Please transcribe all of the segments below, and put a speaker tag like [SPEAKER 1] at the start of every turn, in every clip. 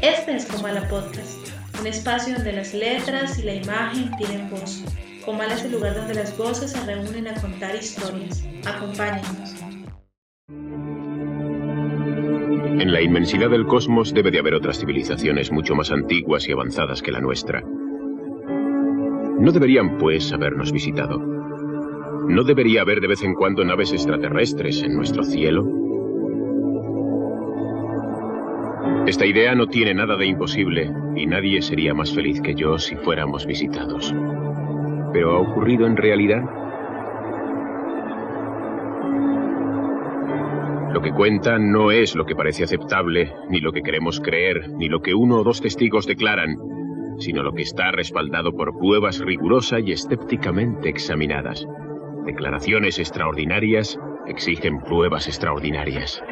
[SPEAKER 1] Este es Comala Podcast, un espacio donde las letras y la imagen tienen voz. Comala es el lugar donde las voces se reúnen a contar historias. Acompáñenos.
[SPEAKER 2] En la inmensidad del cosmos debe de haber otras civilizaciones mucho más antiguas y avanzadas que la nuestra. No deberían, pues, habernos visitado. ¿No debería haber de vez en cuando naves extraterrestres en nuestro cielo? Esta idea no tiene nada de imposible y nadie sería más feliz que yo si fuéramos visitados. ¿Pero ha ocurrido en realidad? Lo que cuenta no es lo que parece aceptable, ni lo que queremos creer, ni lo que uno o dos testigos declaran, sino lo que está respaldado por pruebas rigurosas y escépticamente examinadas. Declaraciones extraordinarias exigen pruebas extraordinarias.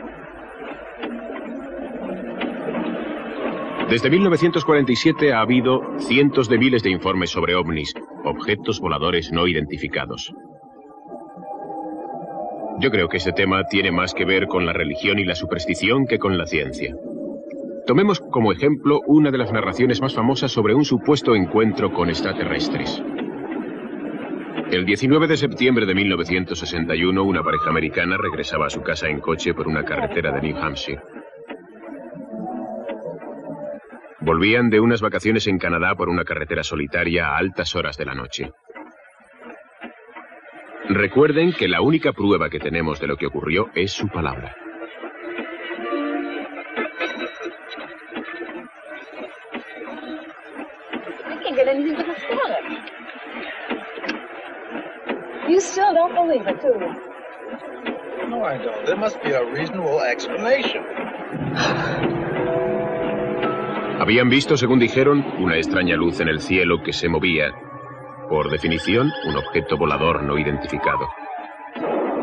[SPEAKER 2] Desde 1947 ha habido cientos de miles de informes sobre ovnis, objetos voladores no identificados. Yo creo que este tema tiene más que ver con la religión y la superstición que con la ciencia. Tomemos como ejemplo una de las narraciones más famosas sobre un supuesto encuentro con extraterrestres. El 19 de septiembre de 1961, una pareja americana regresaba a su casa en coche por una carretera de New Hampshire. Volvían de unas vacaciones en Canadá por una carretera solitaria a altas horas de la noche. Recuerden que la única prueba que tenemos de lo que ocurrió es su palabra.
[SPEAKER 3] You still don't believe it, do you?
[SPEAKER 4] No, I don't. There must be a reasonable explanation.
[SPEAKER 2] Habían visto, según dijeron, una extraña luz en el cielo que se movía. Por definición, un objeto volador no identificado.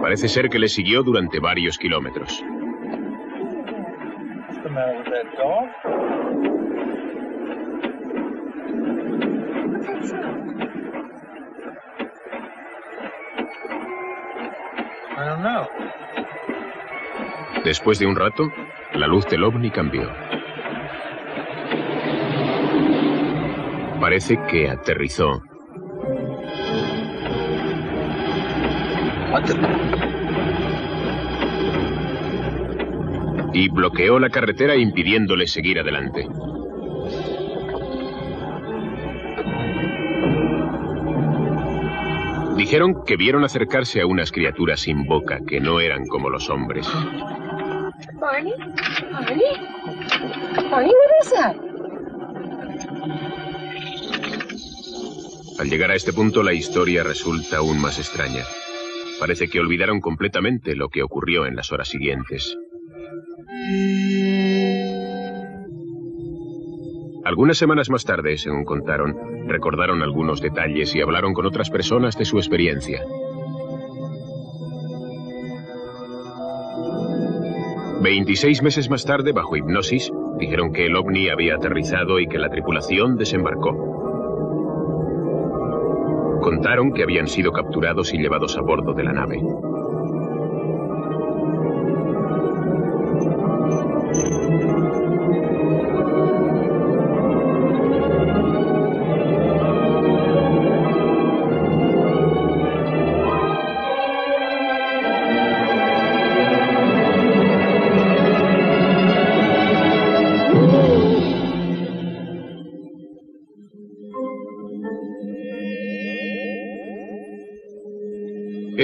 [SPEAKER 2] Parece ser que le siguió durante varios kilómetros. Después de un rato, la luz del ovni cambió. Parece que aterrizó y bloqueó la carretera impidiéndole seguir adelante. Dijeron que vieron acercarse a unas criaturas sin boca que no eran como los hombres.
[SPEAKER 3] Barney? Barney? Barney, what is that?
[SPEAKER 2] Al llegar a este punto la historia resulta aún más extraña. Parece que olvidaron completamente lo que ocurrió en las horas siguientes. Algunas semanas más tarde, según contaron, recordaron algunos detalles y hablaron con otras personas de su experiencia. Veintiséis meses más tarde, bajo hipnosis, dijeron que el ovni había aterrizado y que la tripulación desembarcó. Contaron que habían sido capturados y llevados a bordo de la nave.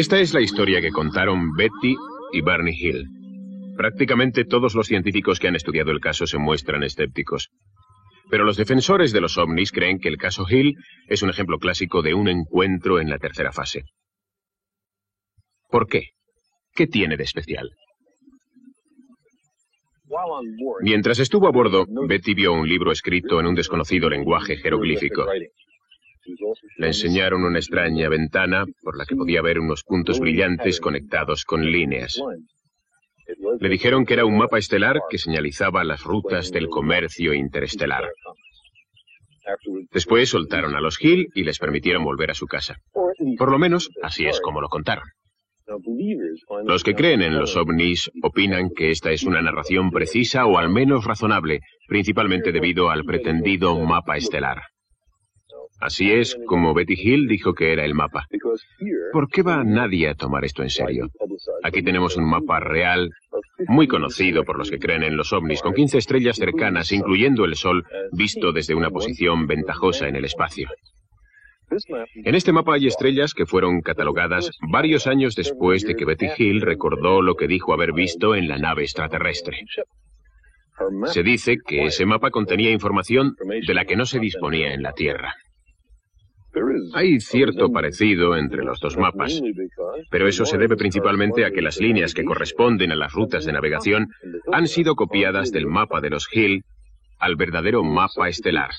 [SPEAKER 2] Esta es la historia que contaron Betty y Barney Hill. Prácticamente todos los científicos que han estudiado el caso se muestran escépticos. Pero los defensores de los ovnis creen que el caso Hill es un ejemplo clásico de un encuentro en la tercera fase. ¿Por qué? ¿Qué tiene de especial? Mientras estuvo a bordo, Betty vio un libro escrito en un desconocido lenguaje jeroglífico. Le enseñaron una extraña ventana por la que podía ver unos puntos brillantes conectados con líneas. Le dijeron que era un mapa estelar que señalizaba las rutas del comercio interestelar. Después soltaron a los Hill y les permitieron volver a su casa. Por lo menos, así es como lo contaron. Los que creen en los ovnis opinan que esta es una narración precisa o al menos razonable, principalmente debido al pretendido mapa estelar. Así es como Betty Hill dijo que era el mapa. ¿Por qué va nadie a tomar esto en serio? Aquí tenemos un mapa real, muy conocido por los que creen en los ovnis, con 15 estrellas cercanas, incluyendo el Sol, visto desde una posición ventajosa en el espacio. En este mapa hay estrellas que fueron catalogadas varios años después de que Betty Hill recordó lo que dijo haber visto en la nave extraterrestre. Se dice que ese mapa contenía información de la que no se disponía en la Tierra. Hay cierto parecido entre los dos mapas, pero eso se debe principalmente a que las líneas que corresponden a las rutas de navegación han sido copiadas del mapa de los Hill al verdadero mapa estelar.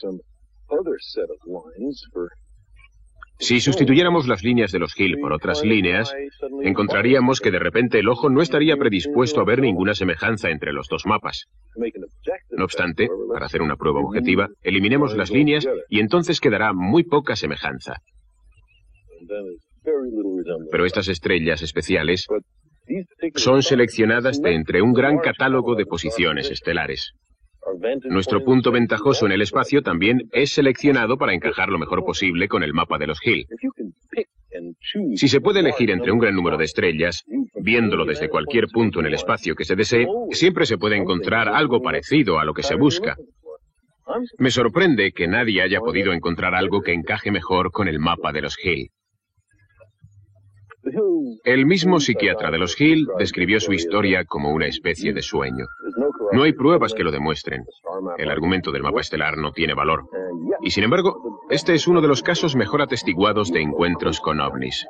[SPEAKER 2] Si sustituyéramos las líneas de los Hill por otras líneas, encontraríamos que de repente el ojo no estaría predispuesto a ver ninguna semejanza entre los dos mapas. No obstante, para hacer una prueba objetiva, eliminemos las líneas y entonces quedará muy poca semejanza. Pero estas estrellas especiales son seleccionadas de entre un gran catálogo de posiciones estelares. Nuestro punto ventajoso en el espacio también es seleccionado para encajar lo mejor posible con el mapa de los Hill. Si se puede elegir entre un gran número de estrellas, viéndolo desde cualquier punto en el espacio que se desee, siempre se puede encontrar algo parecido a lo que se busca. Me sorprende que nadie haya podido encontrar algo que encaje mejor con el mapa de los Hill. El mismo psiquiatra de los Hill describió su historia como una especie de sueño. No hay pruebas que lo demuestren. El argumento del mapa estelar no tiene valor. Y sin embargo, este es uno de los casos mejor atestiguados de encuentros con ovnis.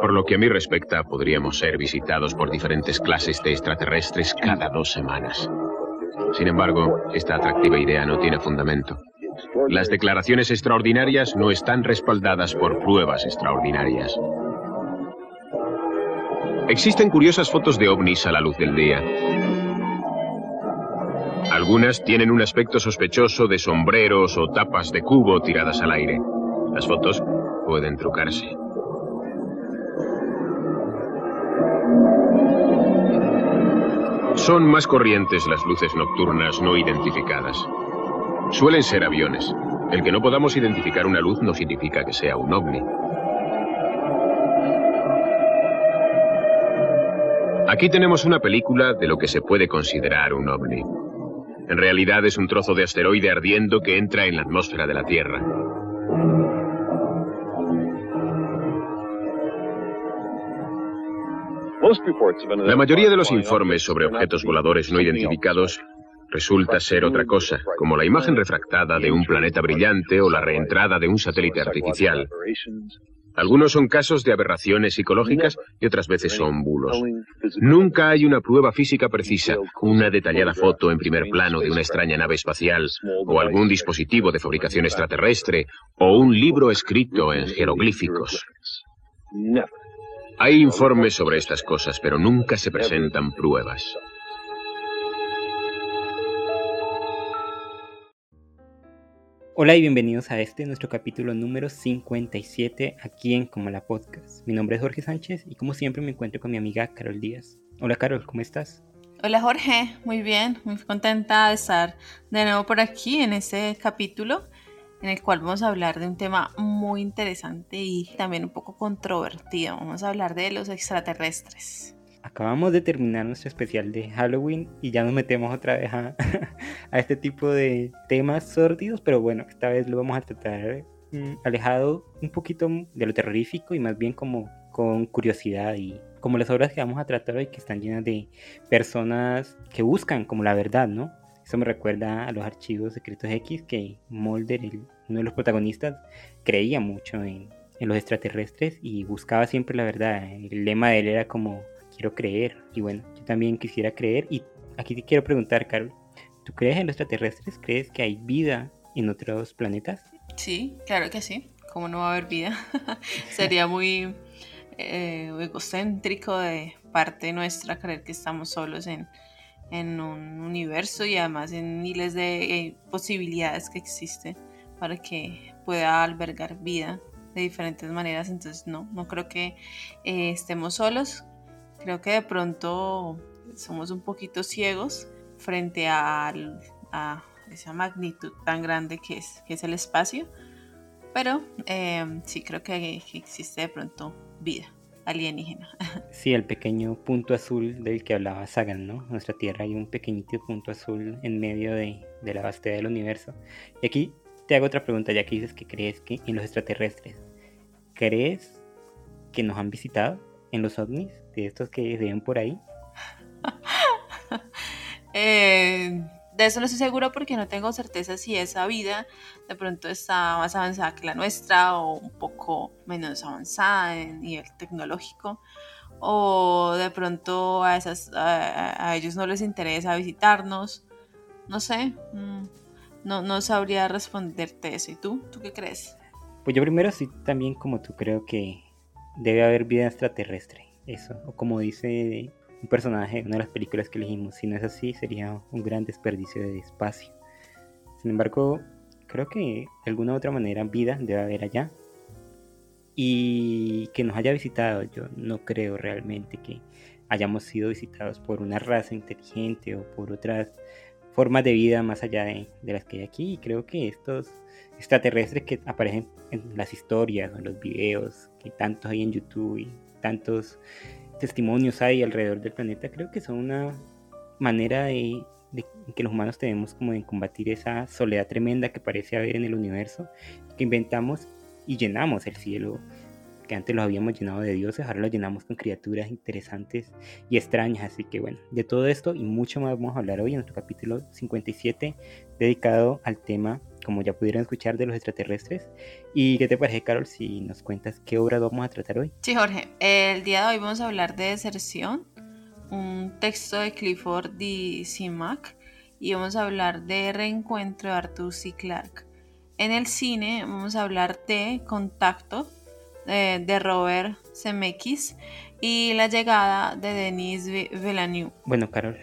[SPEAKER 2] Por lo que a mí respecta, podríamos ser visitados por diferentes clases de extraterrestres cada dos semanas. Sin embargo, esta atractiva idea no tiene fundamento. Las declaraciones extraordinarias no están respaldadas por pruebas extraordinarias. Existen curiosas fotos de ovnis a la luz del día. Algunas tienen un aspecto sospechoso de sombreros o tapas de cubo tiradas al aire. Las fotos pueden trucarse. Son más corrientes las luces nocturnas no identificadas. Suelen ser aviones. El que no podamos identificar una luz no significa que sea un ovni. Aquí tenemos una película de lo que se puede considerar un ovni. En realidad es un trozo de asteroide ardiendo que entra en la atmósfera de la Tierra. La mayoría de los informes sobre objetos voladores no identificados resulta ser otra cosa, como la imagen refractada de un planeta brillante o la reentrada de un satélite artificial. Algunos son casos de aberraciones psicológicas y otras veces son bulos. Nunca hay una prueba física precisa, una detallada foto en primer plano de una extraña nave espacial, o algún dispositivo de fabricación extraterrestre, o un libro escrito en jeroglíficos. Hay informes sobre estas cosas, pero nunca se presentan pruebas.
[SPEAKER 5] Hola y bienvenidos a este nuestro capítulo número 57 aquí en Como la Podcast. Mi nombre es Jorge Sánchez y como siempre me encuentro con mi amiga Carol Díaz. Hola Carol, ¿cómo estás?
[SPEAKER 6] Hola Jorge, muy bien, muy contenta de estar de nuevo por aquí en este capítulo en el cual vamos a hablar de un tema muy interesante y también un poco controvertido. Vamos a hablar de los extraterrestres.
[SPEAKER 5] Acabamos de terminar nuestro especial de Halloween y ya nos metemos otra vez a, este tipo de temas sórdidos, pero bueno, esta vez lo vamos a tratar mm, alejado un poquito de lo terrorífico y más bien como con curiosidad y como las obras que vamos a tratar hoy que están llenas de personas que buscan como la verdad, ¿no? Eso me recuerda a los archivos secretos X que Mulder, uno de los protagonistas, creía mucho en, en los extraterrestres y buscaba siempre la verdad. El lema de él era como quiero creer. Y bueno, yo también quisiera creer. Y aquí te quiero preguntar, Carol, ¿tú crees en los extraterrestres? ¿Crees que hay vida en otros planetas?
[SPEAKER 6] Sí, claro que sí. ¿Cómo no va a haber vida? Sería muy eh, egocéntrico de parte nuestra creer que estamos solos en, en un universo y además en miles de eh, posibilidades que existen para que pueda albergar vida de diferentes maneras. Entonces, no, no creo que eh, estemos solos. Creo que de pronto somos un poquito ciegos frente a a esa magnitud tan grande que es, que es el espacio. Pero eh, sí creo que existe de pronto vida alienígena.
[SPEAKER 5] Sí, el pequeño punto azul del que hablaba Sagan, ¿no? Nuestra Tierra hay un pequeñito punto azul en medio de, de la vastedad del universo. Y aquí te hago otra pregunta, ya que dices que crees que en los extraterrestres, ¿crees que nos han visitado en los ovnis, de estos que se ven por ahí?
[SPEAKER 6] eh, de eso no estoy seguro porque no tengo certeza si esa vida de pronto está más avanzada que la nuestra o un poco menos avanzada en nivel tecnológico o de pronto a, esas, a, ellos no les interesa visitarnos. No sé, mm, no, no sabría responderte eso. ¿Y tú? ¿Tú qué crees?
[SPEAKER 5] Pues yo primero sí también como tú creo que debe haber vida extraterrestre. Eso, o como dice un personaje en una de las películas que elegimos. Si no es así, sería un gran desperdicio de espacio. Sin embargo, creo que de alguna u otra manera vida debe haber allá. Y que nos haya visitado, yo no creo realmente que hayamos sido visitados por una raza inteligente o por otras formas de vida más allá de, las que hay aquí. Y creo que estos extraterrestres que aparecen en las historias en los videos que tantos hay en YouTube y tantos testimonios hay alrededor del planeta, creo que son una manera de, que los humanos tenemos como de combatir esa soledad tremenda que parece haber en el universo, que inventamos y llenamos el cielo, que antes lo habíamos llenado de dioses, ahora lo llenamos con criaturas interesantes y extrañas. Así que bueno, de todo esto y mucho más vamos a hablar hoy en nuestro capítulo 57, dedicado al tema como ya pudieron escuchar, de los extraterrestres. ¿Y qué te parece, Carol, si nos cuentas qué obra vamos a tratar hoy?
[SPEAKER 6] Sí, Jorge. El día de hoy vamos a hablar de Deserción, un texto de Clifford D. Simac, y vamos a hablar de Reencuentro de Arthur C. Clarke. En el cine vamos a hablar de Contacto, de, Robert Zemeckis, y La llegada de Denis Villeneuve.
[SPEAKER 5] Bueno, Carol,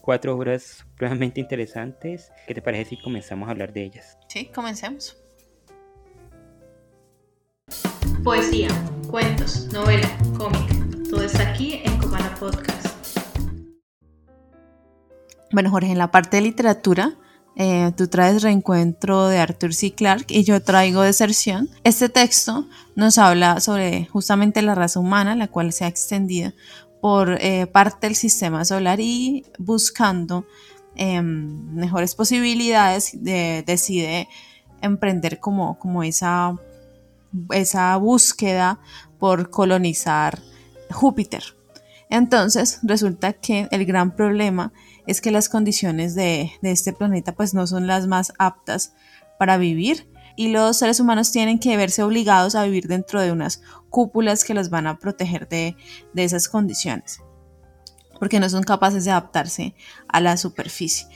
[SPEAKER 5] cuatro obras supremamente interesantes. ¿Qué te parece si comenzamos a hablar de ellas?
[SPEAKER 6] Sí, comencemos.
[SPEAKER 1] Poesía, cuentos, novela, cómic, todo está aquí en Comala Podcast.
[SPEAKER 6] Bueno, Jorge, en la parte de literatura, eh, tú traes Reencuentro de Arthur C. Clarke y yo traigo Deserción. Este texto nos habla sobre justamente la raza humana, la cual se ha extendido por eh, parte del sistema solar y buscando em, mejores posibilidades decide emprender como, como esa, esa búsqueda por colonizar Júpiter. Entonces resulta que el gran problema es que las condiciones de, de este planeta pues no son las más aptas para vivir y los seres humanos tienen que verse obligados a vivir dentro de unas cúpulas que los van a proteger de, esas condiciones, porque no son capaces de adaptarse a la superficie.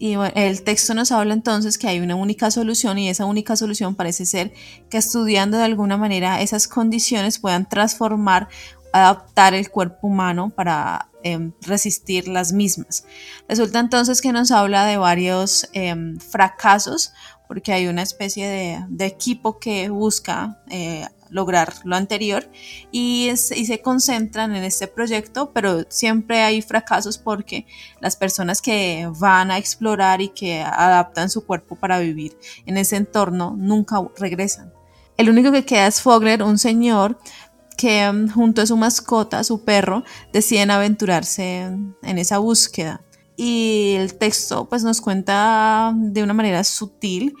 [SPEAKER 6] Y el texto nos habla entonces que hay una única solución y esa única solución parece ser que estudiando de alguna manera esas condiciones puedan transformar, adaptar el cuerpo humano para em, resistir las mismas. Resulta entonces que nos habla de varios em, fracasos porque hay una especie de, equipo que busca eh, lograr lo anterior y, se concentran en este proyecto, pero siempre hay fracasos porque las personas que van a explorar y que adaptan su cuerpo para vivir en ese entorno nunca regresan. El único que queda es Fogler, un señor que mm, junto a su mascota, su perro, deciden aventurarse en esa búsqueda. Y el texto pues nos cuenta de una manera sutil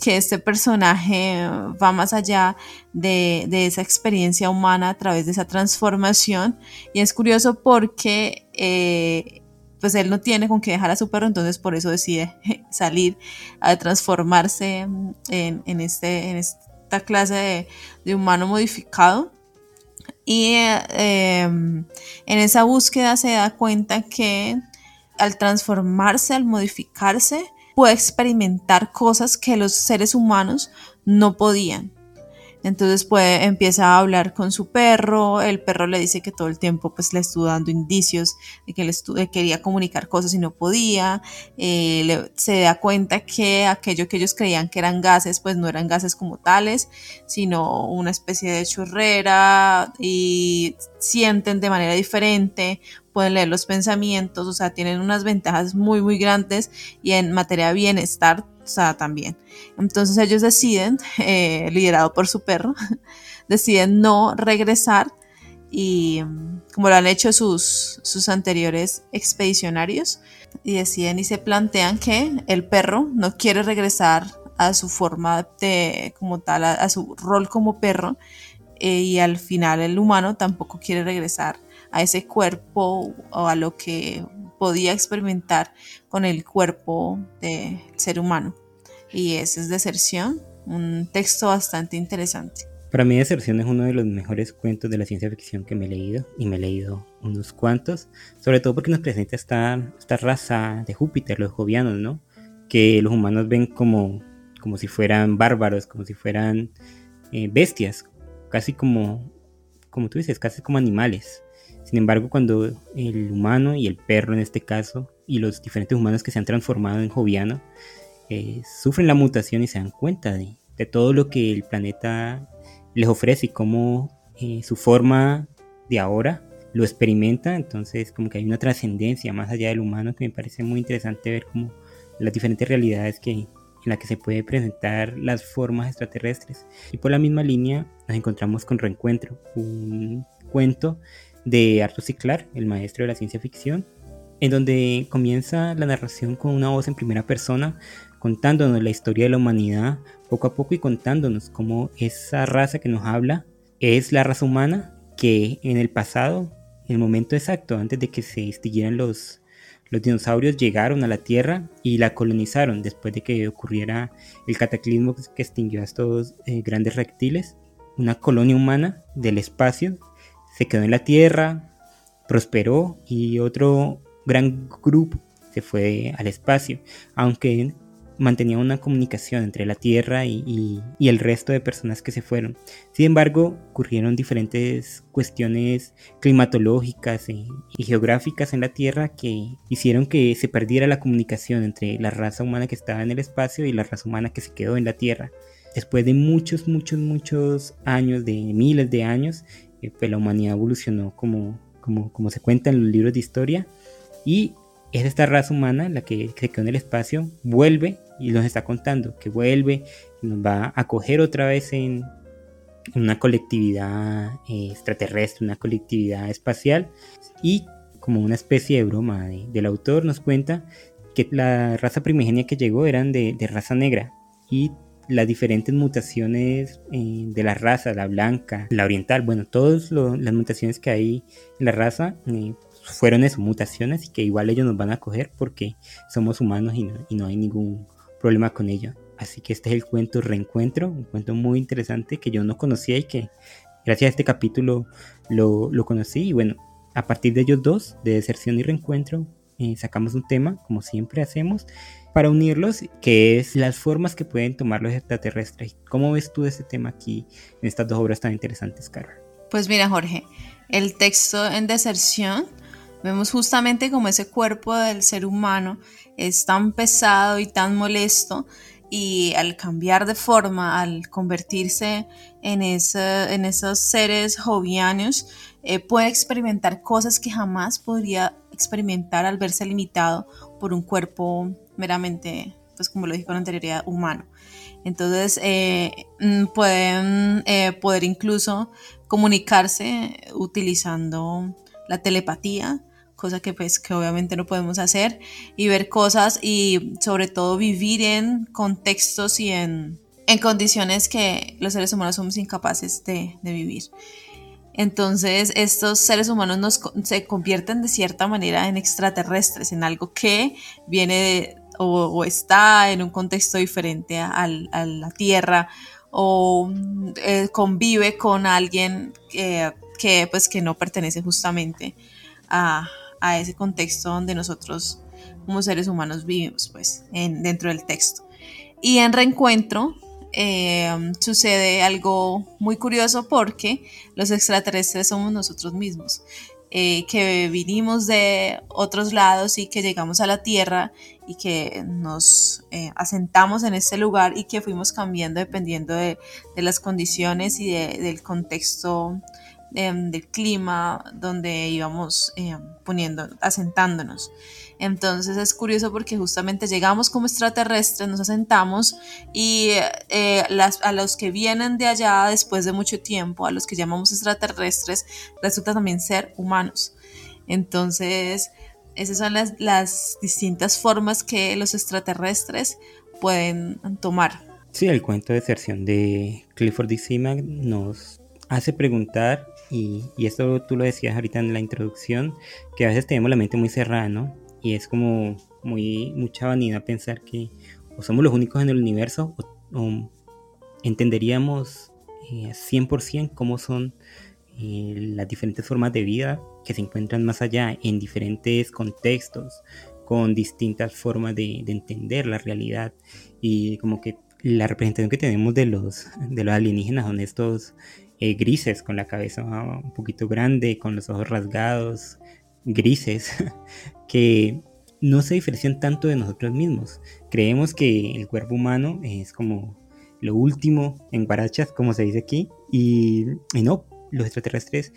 [SPEAKER 6] que este personaje va más allá de, esa experiencia humana a través de esa transformación. Y es curioso porque eh, pues él no tiene con qué dejar a su perro entonces por eso decide salir a transformarse en, este, en esta clase de, humano modificado y eh, en esa búsqueda se da cuenta que al transformarse, al modificarse, puede experimentar cosas que los seres humanos no podían. Entonces pues empieza a hablar con su perro, el perro le dice que todo el tiempo pues le estuvo dando indicios de que le quería comunicar cosas y no podía, eh, se da cuenta que aquello que ellos creían que eran gases pues no eran gases como tales, sino una especie de chorrera y sienten de manera diferente, pueden leer los pensamientos, o sea, tienen unas ventajas muy, muy grandes y en materia de bienestar, sea, también. Entonces ellos deciden, eh, liderado por su perro, deciden no regresar y como lo han hecho sus, sus anteriores expedicionarios, y deciden y se plantean que el perro no quiere regresar a su forma de, como tal, a, su rol como perro, eh, y al final el humano tampoco quiere regresar a ese cuerpo o a lo que podía experimentar con el cuerpo del ser humano. Y esa es Deserción, un texto bastante interesante.
[SPEAKER 5] Para mí Deserción es uno de los mejores cuentos de la ciencia ficción que me he leído y me he leído unos cuantos, sobre todo porque nos presenta esta, esta raza de Júpiter, los jovianos, ¿no? Que los humanos ven como, como si fueran bárbaros, como si fueran eh, bestias, casi como, como tú dices, casi como animales. Sin embargo, cuando el humano y el perro en este caso, y los diferentes humanos que se han transformado en joviano, eh, sufren la mutación y se dan cuenta de, todo lo que el planeta les ofrece y cómo eh, su forma de ahora lo experimenta, entonces como que hay una trascendencia más allá del humano que me parece muy interesante ver como las diferentes realidades que en las que se puede presentar las formas extraterrestres. Y por la misma línea nos encontramos con Reencuentro, un cuento de Arthur C. Clarke, el maestro de la ciencia ficción, en donde comienza la narración con una voz en primera persona contándonos la historia de la humanidad poco a poco y contándonos cómo esa raza que nos habla es la raza humana que en el pasado, en el momento exacto, antes de que se extinguieran los, los dinosaurios, llegaron a la Tierra y la colonizaron después de que ocurriera el cataclismo que extinguió a estos eh, grandes reptiles. Una colonia humana del espacio se quedó en la Tierra, prosperó y otro gran grupo se fue al espacio, aunque mantenía una comunicación entre la Tierra y, el resto de personas que se fueron. Sin embargo, ocurrieron diferentes cuestiones climatológicas y, geográficas en la Tierra que hicieron que se perdiera la comunicación entre la raza humana que estaba en el espacio y la raza humana que se quedó en la Tierra. Después de muchos, muchos, muchos años, de miles de años, eh, pues la humanidad evolucionó como, como, como se cuenta en los libros de historia. Y es esta raza humana la que se quedó en el espacio, vuelve y nos está contando que vuelve y nos va a acoger otra vez en una colectividad eh, extraterrestre, una colectividad espacial. Y como una especie de broma del autor nos cuenta que la raza primigenia que llegó eran de, raza negra. Y las diferentes mutaciones eh, de la raza, la blanca, la oriental, bueno, todas las mutaciones que hay en la raza eh, fueron eso, mutaciones y que igual ellos nos van a coger porque somos humanos y no, y no hay ningún problema con ello. Así que este es el cuento Reencuentro, un cuento muy interesante que yo no conocía y que gracias a este capítulo lo, lo conocí. Y bueno, a partir de ellos dos, de deserción y reencuentro, eh, sacamos un tema, como siempre hacemos, para unirlos, que es las formas que pueden tomar los extraterrestres. ¿Cómo ves tú ese tema aquí en estas dos obras tan interesantes, Carol?
[SPEAKER 6] Pues mira, Jorge, el texto en deserción Vemos justamente como ese cuerpo del ser humano es tan pesado y tan molesto y al cambiar de forma, al convertirse en, en esos seres jovianos, eh, puede experimentar cosas que jamás podría experimentar al verse limitado por un cuerpo meramente, pues como lo dije con anterioridad, humano. Entonces eh, mm, pueden eh, poder incluso comunicarse utilizando la telepatía cosa que pues que obviamente no podemos hacer y ver cosas y sobre todo vivir en contextos y en, en condiciones que los seres humanos somos incapaces de, de vivir. Entonces estos seres humanos nos, se convierten de cierta manera en extraterrestres, en algo que viene o, está en un contexto diferente a, a la Tierra o eh, convive con alguien que, pues, que no pertenece justamente a, a ese contexto donde nosotros como seres humanos vivimos, pues, en, dentro del texto. Y en reencuentro eh, sucede algo muy curioso porque los extraterrestres somos nosotros mismos, eh, que vinimos de otros lados y que llegamos a la Tierra y que nos eh, asentamos en este lugar y que fuimos cambiando dependiendo de, las condiciones y del contexto em, del clima donde íbamos em, poniendo, asentándonos. Entonces es curioso porque justamente llegamos como extraterrestres, nos asentamos y eh, las, a los que vienen de allá después de mucho tiempo, a los que llamamos extraterrestres, resulta también ser humanos. Entonces, esas son las, las distintas formas que los extraterrestres pueden tomar.
[SPEAKER 5] Sí, el cuento de deserción de Clifford D. Seaman nos hace preguntar, y, esto tú lo decías ahorita en la introducción, que a veces tenemos la mente muy cerrada, ¿no? Y es como muy mucha vanidad pensar que o somos los únicos en el universo o, entenderíamos eh, 100% cómo son eh, las diferentes formas de vida que se encuentran más allá en diferentes contextos, con distintas formas de, entender la realidad y como que la representación que tenemos de los, de los alienígenas son estos eh, grises con la cabeza un poquito grande, con los ojos rasgados, grises, que no se diferencian tanto de nosotros mismos. Creemos que el cuerpo humano es como lo último en guarachas, como se dice aquí, y, no, los extraterrestres,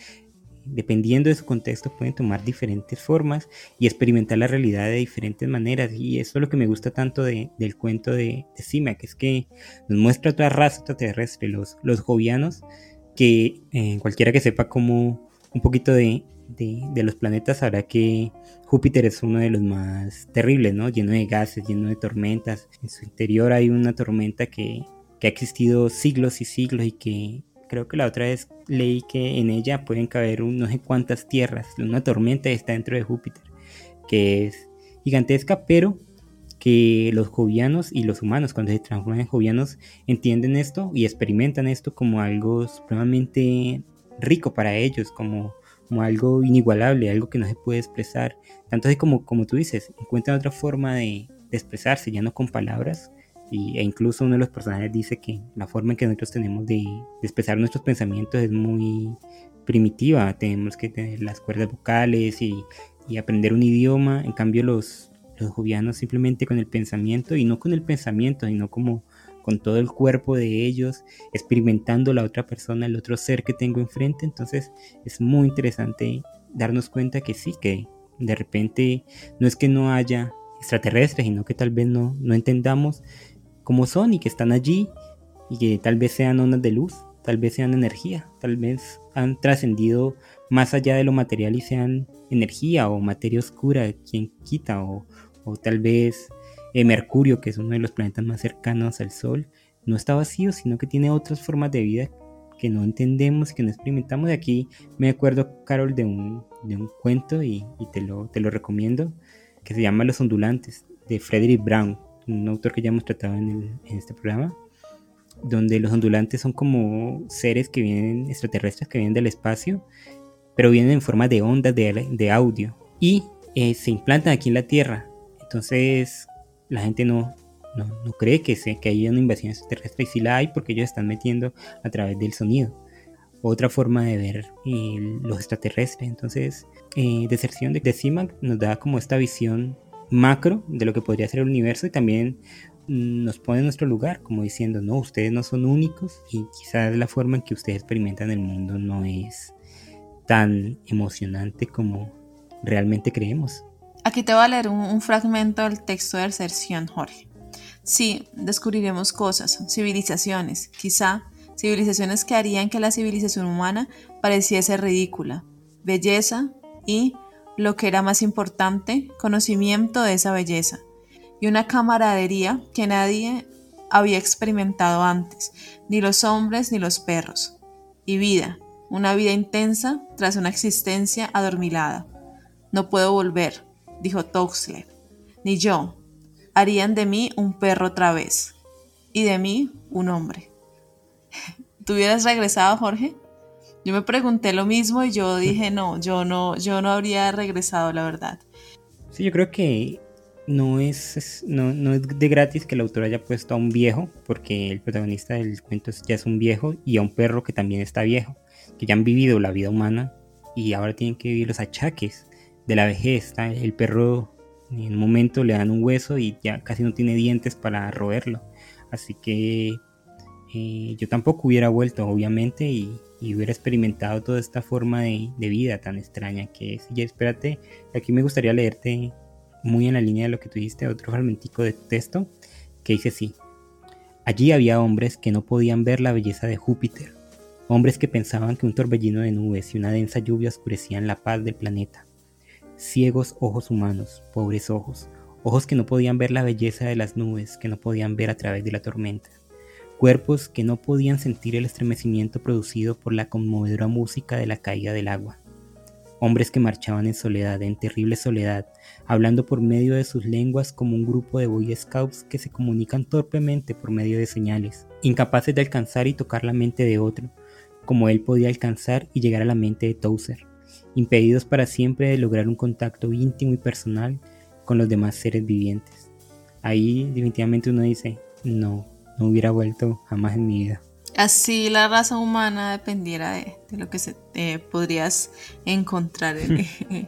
[SPEAKER 5] dependiendo de su contexto, pueden tomar diferentes formas y experimentar la realidad de diferentes maneras. Y eso es lo que me gusta tanto del cuento de, de que es que nos muestra otra raza extraterrestre, los, los jovianos, que eh, cualquiera que sepa como un poquito de, de, los planetas sabrá que Júpiter es uno de los más terribles, ¿no? Lleno de gases, lleno de tormentas. En su interior hay una tormenta que, que ha existido siglos y siglos y que creo que la otra vez leí que en ella pueden caber un, no sé cuántas tierras. Una tormenta está dentro de Júpiter, que es gigantesca, pero que los jovianos y los humanos, cuando se transforman en jovianos, entienden esto y experimentan esto como algo supremamente rico para ellos, como algo inigualable, algo que no se puede expresar. Tanto así como, como tú dices, encuentran otra forma de, expresarse, ya no con palabras. Y, e incluso uno de los personajes dice que la forma en que nosotros tenemos de, expresar nuestros pensamientos es muy primitiva. Tenemos que tener las cuerdas vocales y aprender un idioma. En cambio, los, los jovianos simplemente con el pensamiento, y no con el pensamiento, sino como con todo el cuerpo de ellos, experimentando la otra persona, el otro ser que tengo enfrente. Entonces es muy interesante darnos cuenta que sí, que de repente no es que no haya extraterrestres, sino que tal vez no, no entendamos cómo son y que están allí y que tal vez sean ondas de luz, tal vez sean energía, tal vez han trascendido más allá de lo material y sean energía o materia oscura, quien quita, o, o tal vez eh, Mercurio, que es uno de los planetas más cercanos al Sol, no está vacío, sino que tiene otras formas de vida que no entendemos, que no experimentamos. De aquí me acuerdo, Carol, de un, de un cuento y, te, lo, te lo recomiendo, que se llama Los Ondulantes, de Frederick Brown, un autor que ya hemos tratado en, este programa, donde los ondulantes son como seres que vienen, extraterrestres, que vienen del espacio, pero vienen en forma de ondas de, de audio y eh, se implantan aquí en la Tierra. Entonces, la gente no, no, cree que, se, que haya una invasión extraterrestre y sí la hay porque ellos están metiendo a través del sonido. Otra forma de ver eh, los extraterrestres. Entonces, eh, Deserción de, de nos da como esta visión macro de lo que podría ser el universo y también nos pone en nuestro lugar, como diciendo, no, ustedes no son únicos y quizás la forma en que ustedes experimentan el mundo no es tan emocionante como realmente creemos.
[SPEAKER 6] Aquí te voy a leer un, fragmento del texto de Serción, Jorge. Sí, descubriremos cosas, civilizaciones, quizá civilizaciones que harían que la civilización humana pareciese ridícula, belleza y, lo que era más importante, conocimiento de esa belleza, y una camaradería que nadie había experimentado antes, ni los hombres ni los perros, y vida, una vida intensa tras una existencia adormilada. No puedo volver, dijo Toxler, ni yo. Harían de mí un perro otra vez y de mí un hombre. ¿Tú hubieras regresado, Jorge? Yo me pregunté lo mismo y yo dije, no, yo no, yo no habría regresado, la verdad.
[SPEAKER 5] Sí, yo creo que no es, no, no, es de gratis que el autor haya puesto a un viejo, porque el protagonista del cuento ya es un viejo, y a un perro que también está viejo, que ya han vivido la vida humana y ahora tienen que vivir los achaques de la vejez. El perro en un momento le dan un hueso y ya casi no tiene dientes para roerlo. Así que eh, yo tampoco hubiera vuelto, obviamente, y, y hubiera experimentado toda esta forma de, vida tan extraña que es. Y espérate, aquí me gustaría leerte muy en la línea de lo que tú dijiste, otro fragmentico de texto que dice así. Allí había hombres que no podían ver la belleza de Júpiter, hombres que pensaban que un torbellino de nubes y una densa lluvia oscurecían la paz del planeta. Ciegos ojos humanos, pobres ojos, ojos que no podían ver la belleza de las nubes, que no podían ver a través de la tormenta, cuerpos que no podían sentir el estremecimiento producido por la conmovedora música de la caída del agua, hombres que marchaban en soledad, en terrible soledad, hablando por medio de sus lenguas como un grupo de Boy Scouts que se comunican torpemente por medio de señales, incapaces de alcanzar y tocar la mente de otro, como él podía alcanzar y llegar a la mente de Towser, impedidos para siempre de lograr un contacto íntimo y personal con los demás seres vivientes. Ahí definitivamente uno dice, no, no hubiera vuelto jamás en mi vida.
[SPEAKER 6] Así la raza humana dependiera de, de lo que se, eh, podrías encontrar en,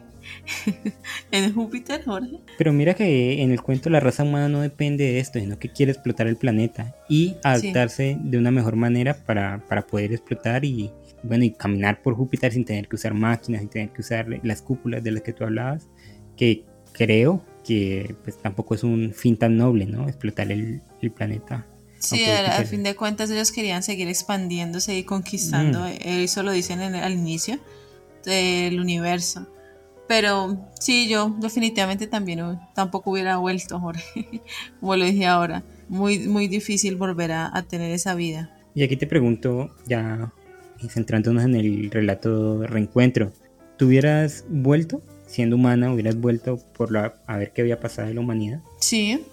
[SPEAKER 6] en Júpiter, Jorge.
[SPEAKER 5] Pero mira que en el cuento la raza humana no depende de esto, sino que quiere explotar el planeta y adaptarse sí. de una mejor manera para, para poder explotar y, bueno, y caminar por Júpiter sin tener que usar máquinas, sin tener que usar las cúpulas de las que tú hablabas, que creo que pues tampoco es un fin tan noble, ¿no? Explotar el, el planeta.
[SPEAKER 6] Sí, al, fin de cuentas ellos querían seguir expandiéndose y conquistando, mm. eso lo dicen en el, al inicio del universo. Pero sí, yo definitivamente también tampoco hubiera vuelto, Jorge, como lo dije ahora. Muy, muy difícil volver a, a tener esa vida.
[SPEAKER 5] Y aquí te pregunto, ya centrándonos en el relato reencuentro, ¿tú hubieras vuelto? Siendo humana, hubieras vuelto por la, a ver qué había pasado en la humanidad.
[SPEAKER 6] Sí,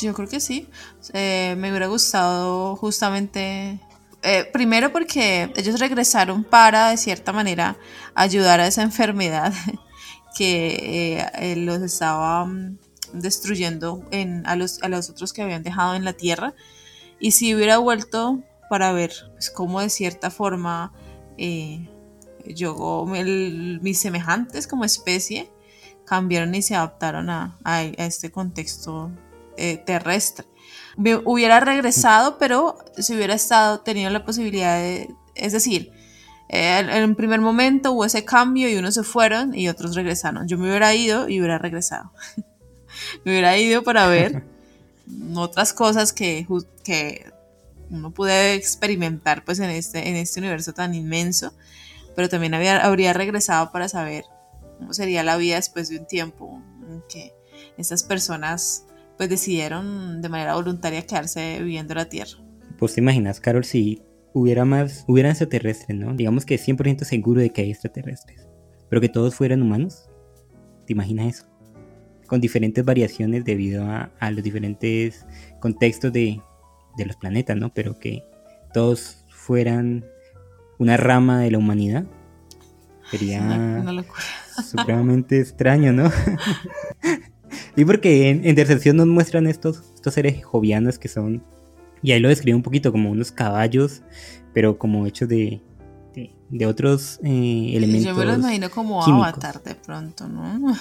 [SPEAKER 6] yo creo que sí. Eh, me hubiera gustado justamente, eh, primero porque ellos regresaron para, de cierta manera, ayudar a esa enfermedad que eh, los estaba um, destruyendo en, a, los, a los otros que habían dejado en la tierra. Y si hubiera vuelto para ver pues, cómo de cierta forma yo, el, mis semejantes como especie cambiaron y se adaptaron a, a, a este contexto eh, terrestre. Me hubiera regresado, pero si hubiera estado tenido la posibilidad de, es decir, eh, en un primer momento hubo ese cambio y unos se fueron y otros regresaron. Yo me hubiera ido y hubiera regresado. me hubiera ido para ver otras cosas que, que uno puede experimentar pues en este, en este universo tan inmenso, pero también había, habría regresado para saber cómo sería la vida después de un tiempo en que estas personas pues decidieron de manera voluntaria quedarse viviendo la Tierra.
[SPEAKER 5] Pues te imaginas, Carol, si hubiera más, hubieran extraterrestres, ¿no? Digamos que es 100% seguro de que hay extraterrestres, pero que todos fueran humanos. ¿Te imaginas eso? Con diferentes variaciones debido a, a los diferentes contextos de, de, los planetas, ¿no? Pero que todos fueran una rama de la humanidad. Sería
[SPEAKER 6] una, una locura.
[SPEAKER 5] supremamente extraño, ¿no? Y porque en, en Deserción nos muestran estos, estos seres jovianos que son, y ahí lo describe un poquito como unos caballos, pero como hechos de, de, de otros eh, elementos.
[SPEAKER 6] Yo me los imagino como químicos. avatar de pronto, ¿no?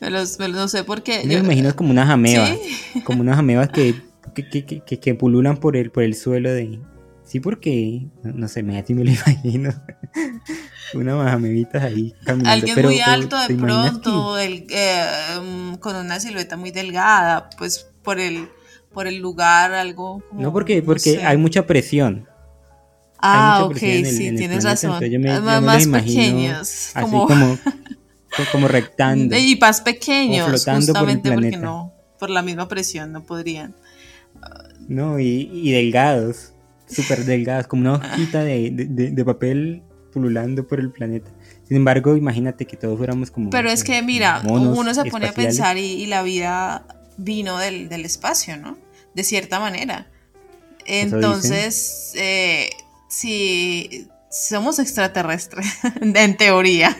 [SPEAKER 6] me los, me los, no sé por qué.
[SPEAKER 5] Yo me imagino como unas amebas, ¿Sí? como unas amebas que, que, que, que, que pululan por el, por el suelo de, Sí, porque, no, no sé, me, así me lo imagino. Una amiguitas ahí caminando.
[SPEAKER 6] Alguien pero, muy alto de pronto, el, eh, con una silueta muy delgada, pues por el, por el lugar, algo.
[SPEAKER 5] Como, no, porque, porque no sé. hay mucha presión.
[SPEAKER 6] Ah, ok, el, sí, tienes planeta, razón. Yo me, más, yo me más pequeños.
[SPEAKER 5] Así como, como, como rectando.
[SPEAKER 6] Y más pequeños, justamente por porque no, por la misma presión, no podrían.
[SPEAKER 5] No, y, y delgados súper delgadas, como una hojita de, de, de, papel pululando por el planeta. Sin embargo, imagínate que todos fuéramos como...
[SPEAKER 6] Pero es que, mira, uno se pone a pensar y, y, la vida vino del, del, espacio, ¿no? De cierta manera. Entonces, eh, si somos extraterrestres, en teoría.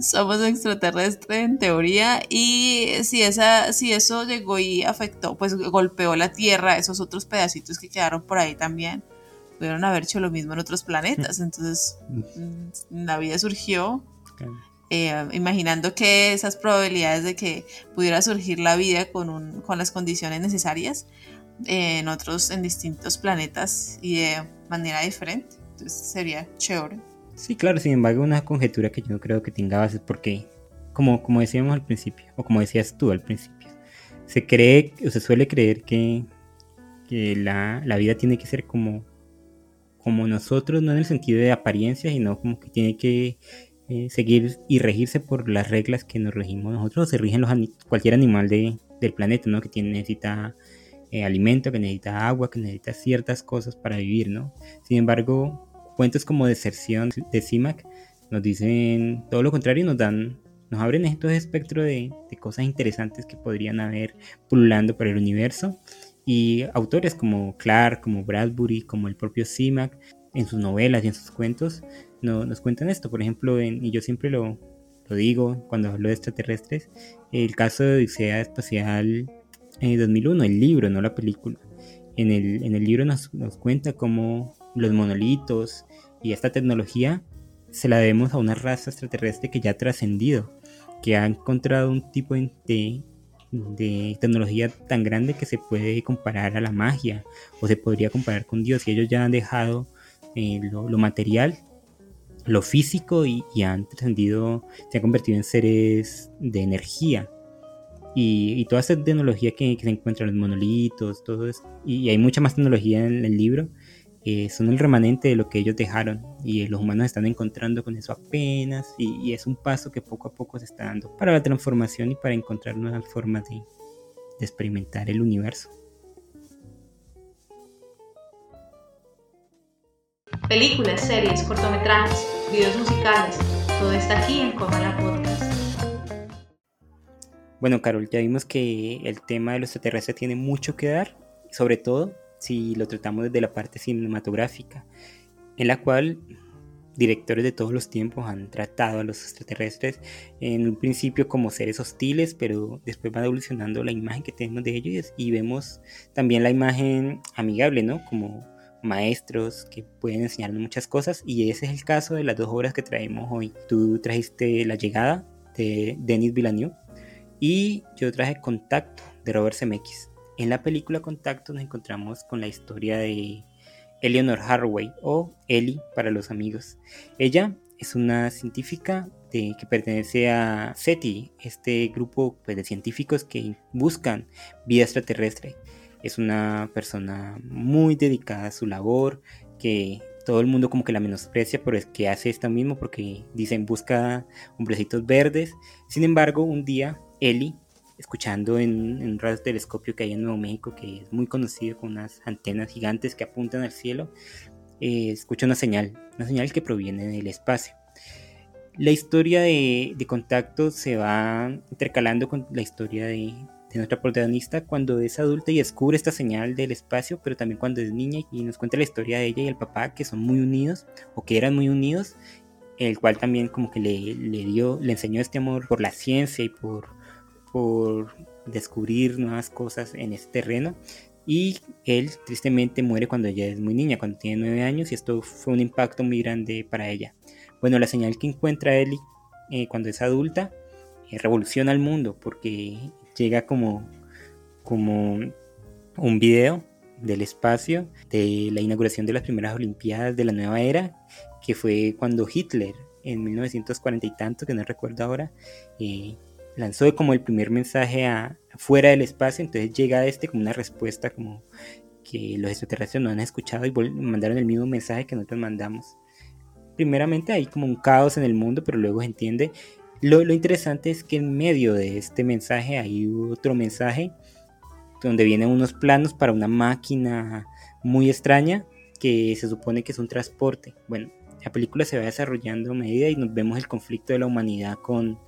[SPEAKER 6] Somos extraterrestres en teoría y si, esa, si eso llegó y afectó, pues golpeó la Tierra, esos otros pedacitos que quedaron por ahí también pudieron haber hecho lo mismo en otros planetas. Entonces mm, la vida surgió eh, imaginando que esas probabilidades de que pudiera surgir la vida con, un, con las condiciones necesarias, en otros, en distintos planetas y de manera diferente. Entonces sería chévere.
[SPEAKER 5] Sí, claro, sin embargo, una conjetura que yo no creo que tenga bases porque, como, como decíamos al principio, o como decías tú al principio, se cree o se suele creer que, que la, la vida tiene que ser como, como nosotros, no en el sentido de apariencia, sino como que tiene que eh, seguir y regirse por las reglas que nos regimos nosotros, o se rigen los cualquier animal de, del planeta, ¿no? Que tiene, necesita eh, alimento, que necesita agua, que necesita ciertas cosas para vivir, ¿no? Sin embargo, cuentos como Deserción de CIMAC nos dicen todo lo contrario, nos dan, nos abren estos espectro de, de cosas interesantes que podrían haber pululando por el universo. Y autores como Clark, como Bradbury, como el propio CIMAC, en sus novelas y en sus cuentos, no, nos cuentan esto. Por ejemplo, y yo siempre lo, lo digo cuando hablo de extraterrestres, el caso de Odisea Espacial en 2001, el libro, no la película. En el, en el libro nos, nos cuenta cómo los monolitos y esta tecnología se la debemos a una raza extraterrestre que ya ha trascendido, que ha encontrado un tipo de, tecnología tan grande que se puede comparar a la magia o se podría comparar con Dios y ellos ya han dejado eh, lo, material, lo físico y, y han trascendido, se han convertido en seres de energía. Y, toda esa tecnología que, se encuentra en los monolitos, todo eso, y, hay mucha más tecnología en el libro, eh, son el remanente de lo que ellos dejaron y los humanos están encontrando con eso apenas y, es un paso que poco a poco se está dando para la transformación y para encontrar nuevas formas de, de experimentar el universo.
[SPEAKER 1] Películas, series, cortometrajes, videos musicales, todo está aquí en Comala Podcast.
[SPEAKER 5] Bueno, Carol, ya vimos que el tema de los extraterrestres tiene mucho que dar, sobre todo si lo tratamos desde la parte cinematográfica, en la cual directores de todos los tiempos han tratado a los extraterrestres en un principio como seres hostiles, pero después va evolucionando la imagen que tenemos de ellos y vemos también la imagen amigable, ¿no? Como maestros que pueden enseñarnos muchas cosas y ese es el caso de las dos obras que traemos hoy. Tú trajiste La llegada de Denis Villeneuve y yo traje Contacto de Robert Zemeckis. En la película Contacto nos encontramos con la historia de Eleanor Haraway o Ellie para los amigos. Ella es una científica que pertenece a SETI, este grupo pues, de científicos que buscan vida extraterrestre. Es una persona muy dedicada a su labor, que todo el mundo como que la menosprecia por es que hace esto mismo, porque dicen busca hombrecitos verdes. Sin embargo, un día Eli, escuchando en, un radio telescopio que hay en Nuevo México, que es muy conocido con unas antenas gigantes que apuntan al cielo, eh, escucha una señal, una señal que proviene del espacio. La historia de, contacto se va intercalando con la historia de, nuestra protagonista cuando es adulta y descubre esta señal del espacio, pero también cuando es niña y nos cuenta la historia de ella y el papá que son muy unidos o que eran muy unidos, el cual también como que le, le dio, le enseñó este amor por la ciencia y por, por descubrir nuevas cosas en este terreno. Y él tristemente muere cuando ella es muy niña, cuando tiene nueve años, y esto fue un impacto muy grande para ella. Bueno, la señal que encuentra Ellie eh, cuando es adulta eh, revoluciona el mundo porque llega como, como un video del espacio de la inauguración de las primeras Olimpiadas de la nueva era, que fue cuando Hitler en 1940 y tanto, que no recuerdo ahora, eh, lanzó como el primer mensaje a, fuera del espacio, entonces llega este como una respuesta como que los extraterrestres no han escuchado y mandaron el mismo mensaje que nosotros mandamos. Primeramente hay como un caos en el mundo, pero luego se entiende. Lo, lo interesante es que en medio de este mensaje hay otro mensaje donde vienen unos planos para una máquina muy extraña que se supone que es un transporte. Bueno, la película se va desarrollando a medida y nos vemos el conflicto de la humanidad con,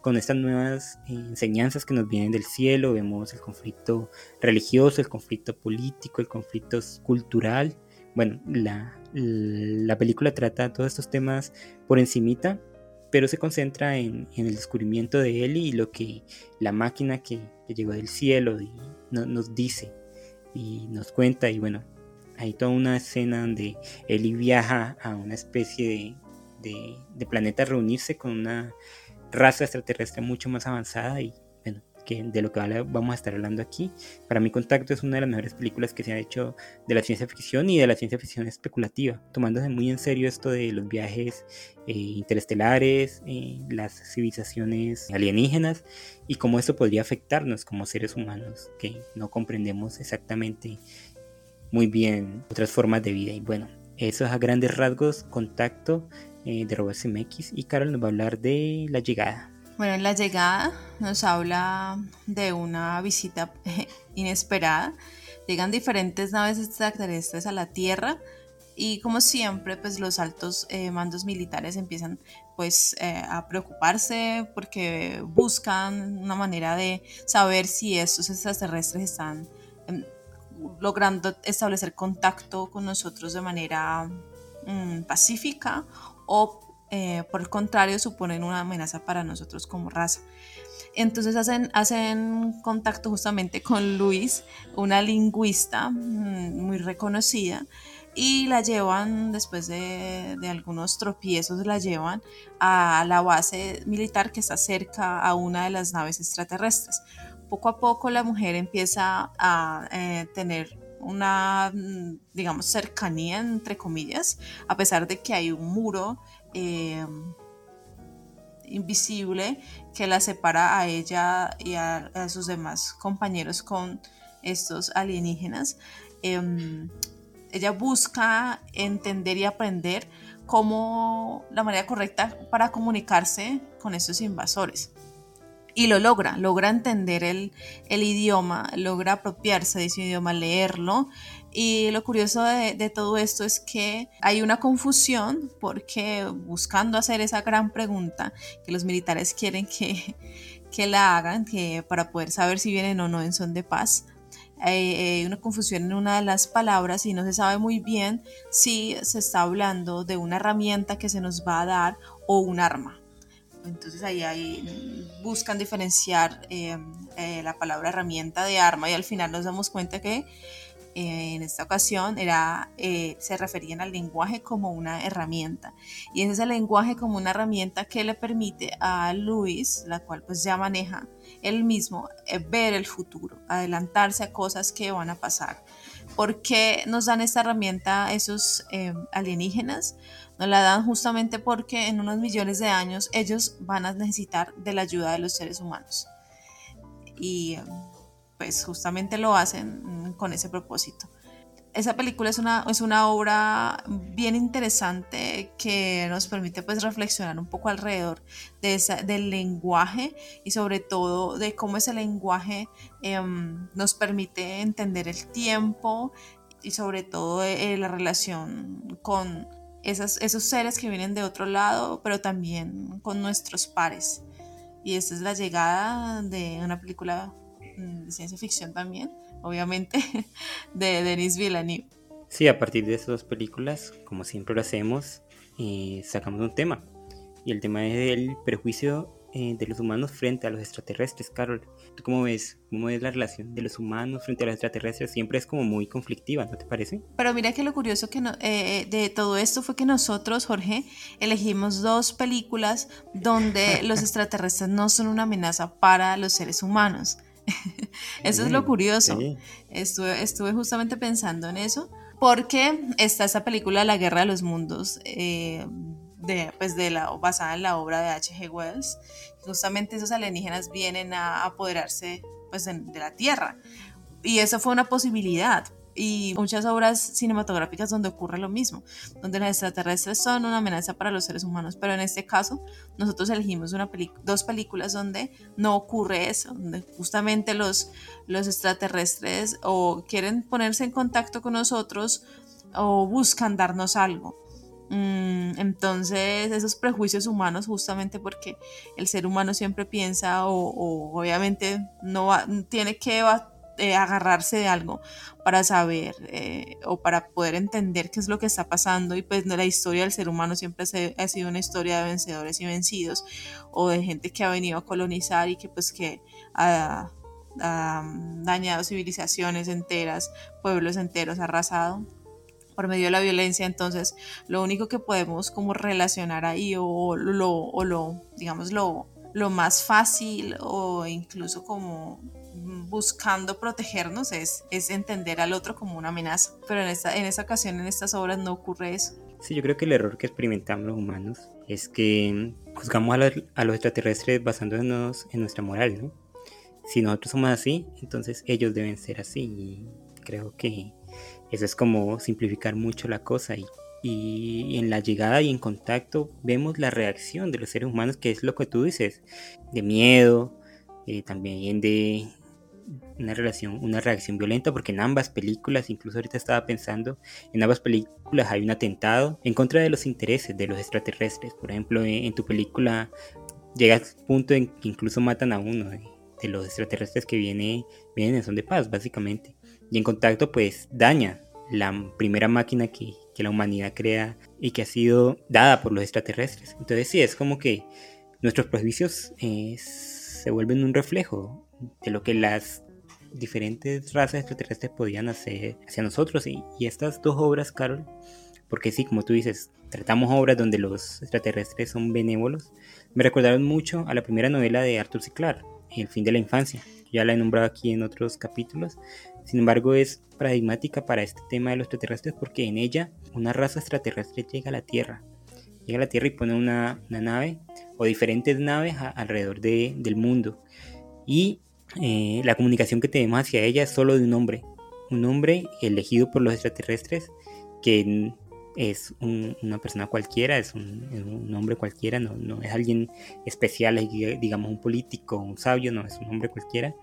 [SPEAKER 5] con estas nuevas eh, enseñanzas que nos vienen del cielo, vemos el conflicto religioso, el conflicto político, el conflicto cultural. Bueno, la, la película trata todos estos temas por encimita, pero se concentra en, en el descubrimiento de Eli y lo que la máquina que, llegó del cielo y nos dice y nos cuenta. Y bueno, hay toda una escena donde Eli viaja a una especie de, de, de planeta a reunirse con una raza extraterrestre mucho más avanzada y bueno, que de lo que vamos a estar hablando aquí. Para mí Contacto es una de las mejores películas que se ha hecho de la ciencia ficción y de la ciencia ficción especulativa, tomándose muy en serio esto de los viajes eh, interestelares, eh, las civilizaciones alienígenas y cómo esto podría afectarnos como seres humanos que no comprendemos exactamente muy bien otras formas de vida. Y bueno, eso es a grandes rasgos Contacto eh, de Robert Zemeckis y Carol nos va a hablar de La Llegada.
[SPEAKER 6] Bueno, en La Llegada nos habla de una visita inesperada. Llegan diferentes naves extraterrestres a la Tierra y como siempre pues los altos eh, mandos militares empiezan pues eh, a preocuparse porque buscan una manera de saber si estos extraterrestres están em, logrando establecer contacto con nosotros de manera mm, pacífica o eh, por el contrario suponen una amenaza para nosotros como raza. Entonces hacen, hacen contacto justamente con Luis, una lingüista mm, muy reconocida, y la llevan, después de, de, algunos tropiezos, la llevan a la base militar que está cerca a una de las naves extraterrestres. Poco a poco la mujer empieza a eh, tener una, mm, digamos, cercanía, entre comillas, a pesar de que hay un muro eh, invisible que la separa a ella y a, sus demás compañeros con estos alienígenas. Em, ella busca entender y aprender cómo la manera correcta para comunicarse con estos invasores y lo logra, logra entender el, idioma, logra apropiarse de ese idioma, leerlo. Y lo curioso de, todo esto es que hay una confusión porque buscando hacer esa gran pregunta que los militares quieren que, que la hagan, que para poder saber si vienen o no en son de paz, hay una confusión en una de las palabras y no se sabe muy bien si se está hablando de una herramienta que se nos va a dar o un arma. Entonces ahí, buscan diferenciar eh, eh, la palabra herramienta de arma y al final nos damos cuenta que eh, en esta ocasión era, se referían al lenguaje como una herramienta. Y es ese lenguaje como una herramienta que le permite a Luis, la cual pues ya maneja él mismo, ver el futuro, adelantarse a cosas que van a pasar. ¿Por qué nos dan esta herramienta esos alienígenas? Nos la dan justamente porque en unos millones de años ellos van a necesitar de la ayuda de los seres humanos. Y pues justamente lo hacen con ese propósito. Esa película es una, es una obra bien interesante que nos permite pues reflexionar un poco alrededor de esa, del lenguaje y sobre todo de cómo ese lenguaje em, nos permite entender el tiempo y sobre todo eh, la relación con, esos seres que vienen de otro lado, pero también con nuestros pares. Y esta es la llegada de una película mm, de ciencia ficción también, obviamente, de Denis Villeneuve.
[SPEAKER 5] Sí, a partir de esas dos películas, como siempre lo hacemos, eh, sacamos un tema. Y el tema es el prejuicio eh, de los humanos frente a los extraterrestres, Carol. ¿Tú cómo ves? ¿Cómo ves la relación de los humanos frente a los extraterrestres? Siempre es como muy conflictiva, ¿no te parece?
[SPEAKER 6] Pero mira que lo curioso que eh, eh, de todo esto fue que nosotros, Jorge, elegimos dos películas donde los extraterrestres no son una amenaza para los seres humanos. eso es lo mm, curioso. Estuve, estuve justamente pensando en eso porque está esa película La Guerra de los Mundos de, pues de la, basada en la obra de H.G. Wells. Justamente esos alienígenas vienen a apoderarse pues, de, la Tierra. Y eso fue una posibilidad. Y muchas obras cinematográficas donde ocurre lo mismo, donde los extraterrestres son una amenaza para los seres humanos, pero en este caso nosotros elegimos una dos películas donde no ocurre eso, donde justamente los, los extraterrestres o quieren ponerse en contacto con nosotros o buscan darnos algo. Mm, entonces, esos prejuicios humanos, justamente porque el ser humano siempre piensa o, obviamente no tiene que eh, agarrarse de algo para saber eh, o para poder entender qué es lo que está pasando. Y pues la historia del ser humano siempre ha sido una historia de vencedores y vencidos o de gente que ha venido a colonizar y que pues que ha, ha dañado civilizaciones enteras, pueblos enteros, arrasado por medio de la violencia, entonces lo único que podemos como relacionar ahí o lo, o lo digamos, lo lo más fácil o incluso como buscando protegernos es, es entender al otro como una amenaza. Pero en esta, en esta ocasión, en estas obras, no ocurre eso.
[SPEAKER 5] Sí, yo creo que el error que experimentamos los humanos es que juzgamos a los, a los extraterrestres basándonos en nuestra moral, ¿no? Si nosotros somos así, entonces ellos deben ser así. Y creo que eso es como simplificar mucho la cosa y y en la llegada y en contacto vemos la reacción de los seres humanos, que es lo que tú dices, de miedo, eh, también de una relación, una reacción violenta, porque en ambas películas, incluso ahorita estaba pensando, en ambas películas hay un atentado en contra de los intereses de los extraterrestres. Por ejemplo, en, tu película llega al punto en que incluso matan a uno de, los extraterrestres que viene, vienen en son de paz, básicamente. Y en contacto, pues daña la primera máquina que, que la humanidad crea y que ha sido dada por los extraterrestres. Entonces sí, es como que nuestros prejuicios eh, se vuelven un reflejo de lo que las diferentes razas extraterrestres podían hacer hacia nosotros. Y, estas dos obras, Carol, porque sí, como tú dices, tratamos obras donde los extraterrestres son benévolos, me recordaron mucho a la primera novela de Arthur C. Clarke, El fin de la infancia. Ya la he nombrado aquí en otros capítulos, sin embargo, es paradigmática para este tema de los extraterrestres porque en ella una raza extraterrestre llega a la Tierra. Llega a la Tierra y pone una, nave o diferentes naves alrededor del mundo. Y eh, la comunicación que tenemos hacia ella es solo de un hombre. Un hombre elegido por los extraterrestres que es una persona cualquiera, es un, hombre cualquiera, no, no, es alguien especial, digamos un político, un sabio, no, es un hombre cualquiera.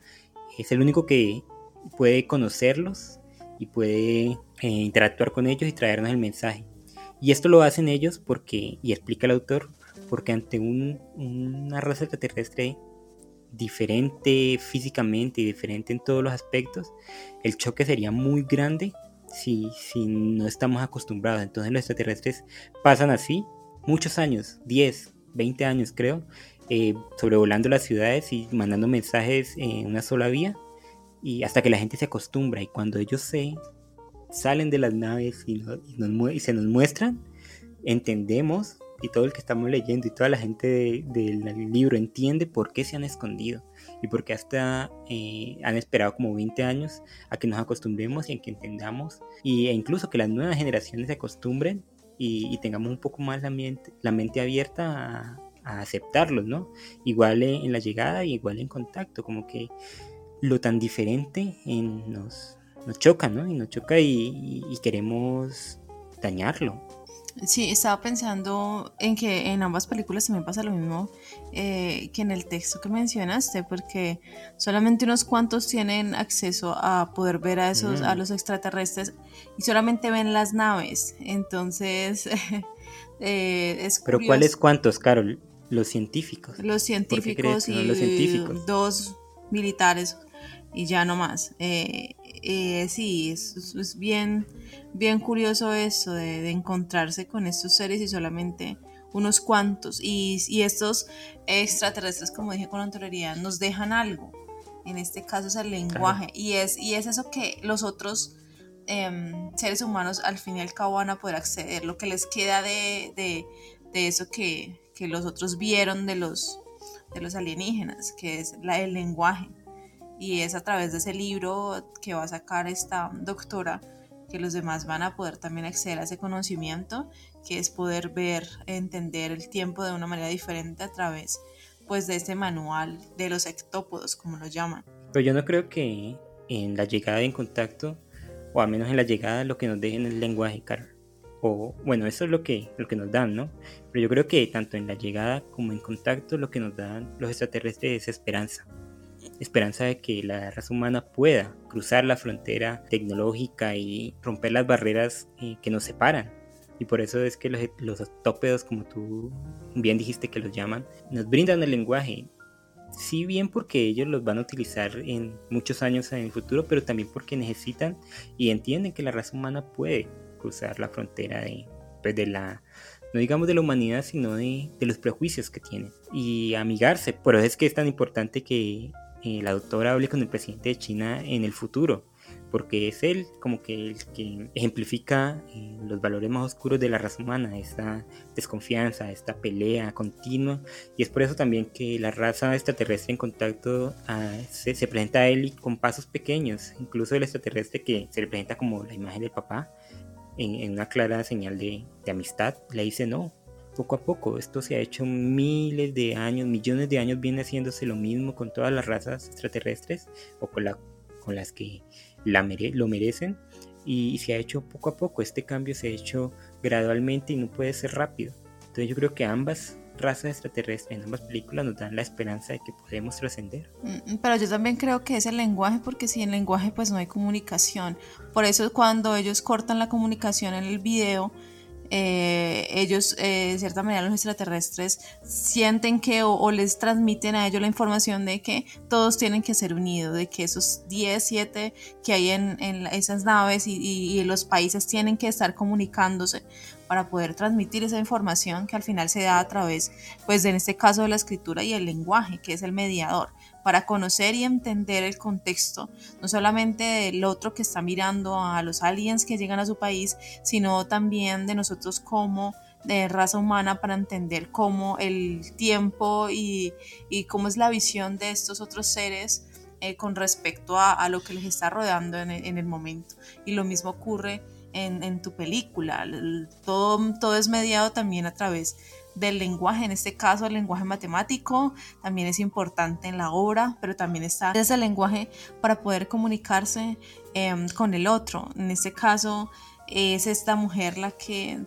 [SPEAKER 5] Es el único que puede conocerlos y puede eh, interactuar con ellos y traernos el mensaje. Y esto lo hacen ellos porque, y explica el autor, porque ante una raza extraterrestre diferente físicamente y diferente en todos los aspectos, el choque sería muy grande si, si no estamos acostumbrados. Entonces los extraterrestres pasan así muchos años, 10, 20 años creo, eh, sobrevolando las ciudades y mandando mensajes en una sola vía y hasta que la gente se acostumbra y cuando ellos se salen de las naves y, y, se nos muestran, entendemos y todo el que estamos leyendo y toda la gente del libro entiende por qué se han escondido y por qué hasta eh, han esperado como 20 años a que nos acostumbremos y a que entendamos y, e incluso que las nuevas generaciones se acostumbren y, tengamos un poco más la mente, la mente abierta a, a aceptarlos, ¿no? Igual en la llegada y igual en contacto, como que lo tan diferente en nos, nos choca, ¿no? Y nos choca y, queremos dañarlo.
[SPEAKER 6] Sí, estaba pensando en que en ambas películas se me pasa lo mismo eh, que en el texto que mencionaste, porque solamente unos cuantos tienen acceso a poder ver a esos, a mm. los extraterrestres y solamente ven las naves. Entonces, eh, es
[SPEAKER 5] Pero ¿cuáles cuántos, Carol? Los científicos.
[SPEAKER 6] Los científicos y los científicos? dos militares y ya no más. Eh, eh, sí, es, bien, bien curioso eso de, encontrarse con estos seres y solamente unos cuantos. Y, estos extraterrestres, como dije con anterioridad, nos dejan algo. En este caso es el lenguaje. Y, es, y es eso que los otros em, seres humanos al fin y al cabo van a poder acceder. Lo que les queda de, de, eso que, que, los otros vieron de los, de los alienígenas, que es la, el lenguaje y es a través de ese libro que va a sacar esta doctora que los demás van a poder también acceder a ese conocimiento, que es poder ver, entender el tiempo de una manera diferente a través pues de este manual de los ectópodos, como lo llaman.
[SPEAKER 5] Pero yo no creo que en la llegada en contacto, o al menos en la llegada, lo que nos dejen el lenguaje, Carol. O bueno, eso es lo que, lo que nos dan, ¿no? Pero yo creo que tanto en la llegada como en contacto, lo que nos dan los extraterrestres es esperanza esperanza de que la raza humana pueda cruzar la frontera tecnológica y romper las barreras eh, que nos separan. Y por eso es que los, los como tú bien dijiste que los llaman, nos brindan el lenguaje. Sí bien porque ellos los van a utilizar en muchos años en el futuro, pero también porque necesitan y entienden que la raza humana puede cruzar la frontera de, pues, de la no digamos de la humanidad, sino de, de, los prejuicios que tienen y amigarse. Por eso es que es tan importante que la doctora hable con el presidente de China en el futuro, porque es él como que el que ejemplifica eh, los valores más oscuros de la raza humana, esta desconfianza, esta pelea continua, y es por eso también que la raza extraterrestre en contacto ah, se, presenta a él con pasos pequeños, incluso el extraterrestre que se le presenta como la imagen del papá, en, una clara señal de, de amistad, le dice no, poco a poco. Esto se ha hecho miles de años, millones de años viene haciéndose lo mismo con todas las razas extraterrestres o con, la, con las que lo merecen y se ha hecho poco a poco. Este cambio se ha hecho gradualmente y no puede ser rápido. Entonces yo creo que ambas razas extraterrestres en ambas películas nos dan la esperanza de que podemos trascender.
[SPEAKER 6] Mm, pero yo también creo que es el lenguaje, porque sin lenguaje pues no hay comunicación. Por eso cuando ellos cortan la comunicación en el video, eh, ellos, eh, de cierta manera, los extraterrestres sienten que o, les transmiten a ellos la información de que todos tienen que ser unidos, de que esos 10, 7 que hay en, esas naves y, y, los países tienen que estar comunicándose para poder transmitir esa información que al final se da a través, pues en este caso de la escritura y el lenguaje, que es el mediador para conocer y entender el contexto, no solamente del otro que está mirando a los aliens que llegan a su país, sino también de nosotros como de raza humana para entender cómo el tiempo y, cómo es la visión de estos otros seres eh, con respecto a, lo que les está rodeando en el, momento. Y lo mismo ocurre en, en tu película. Todo, todo es mediado también a través del lenguaje, en este caso el lenguaje matemático, también es importante en la obra, pero también está ese lenguaje para poder comunicarse em, con el otro. En este caso es esta mujer la que,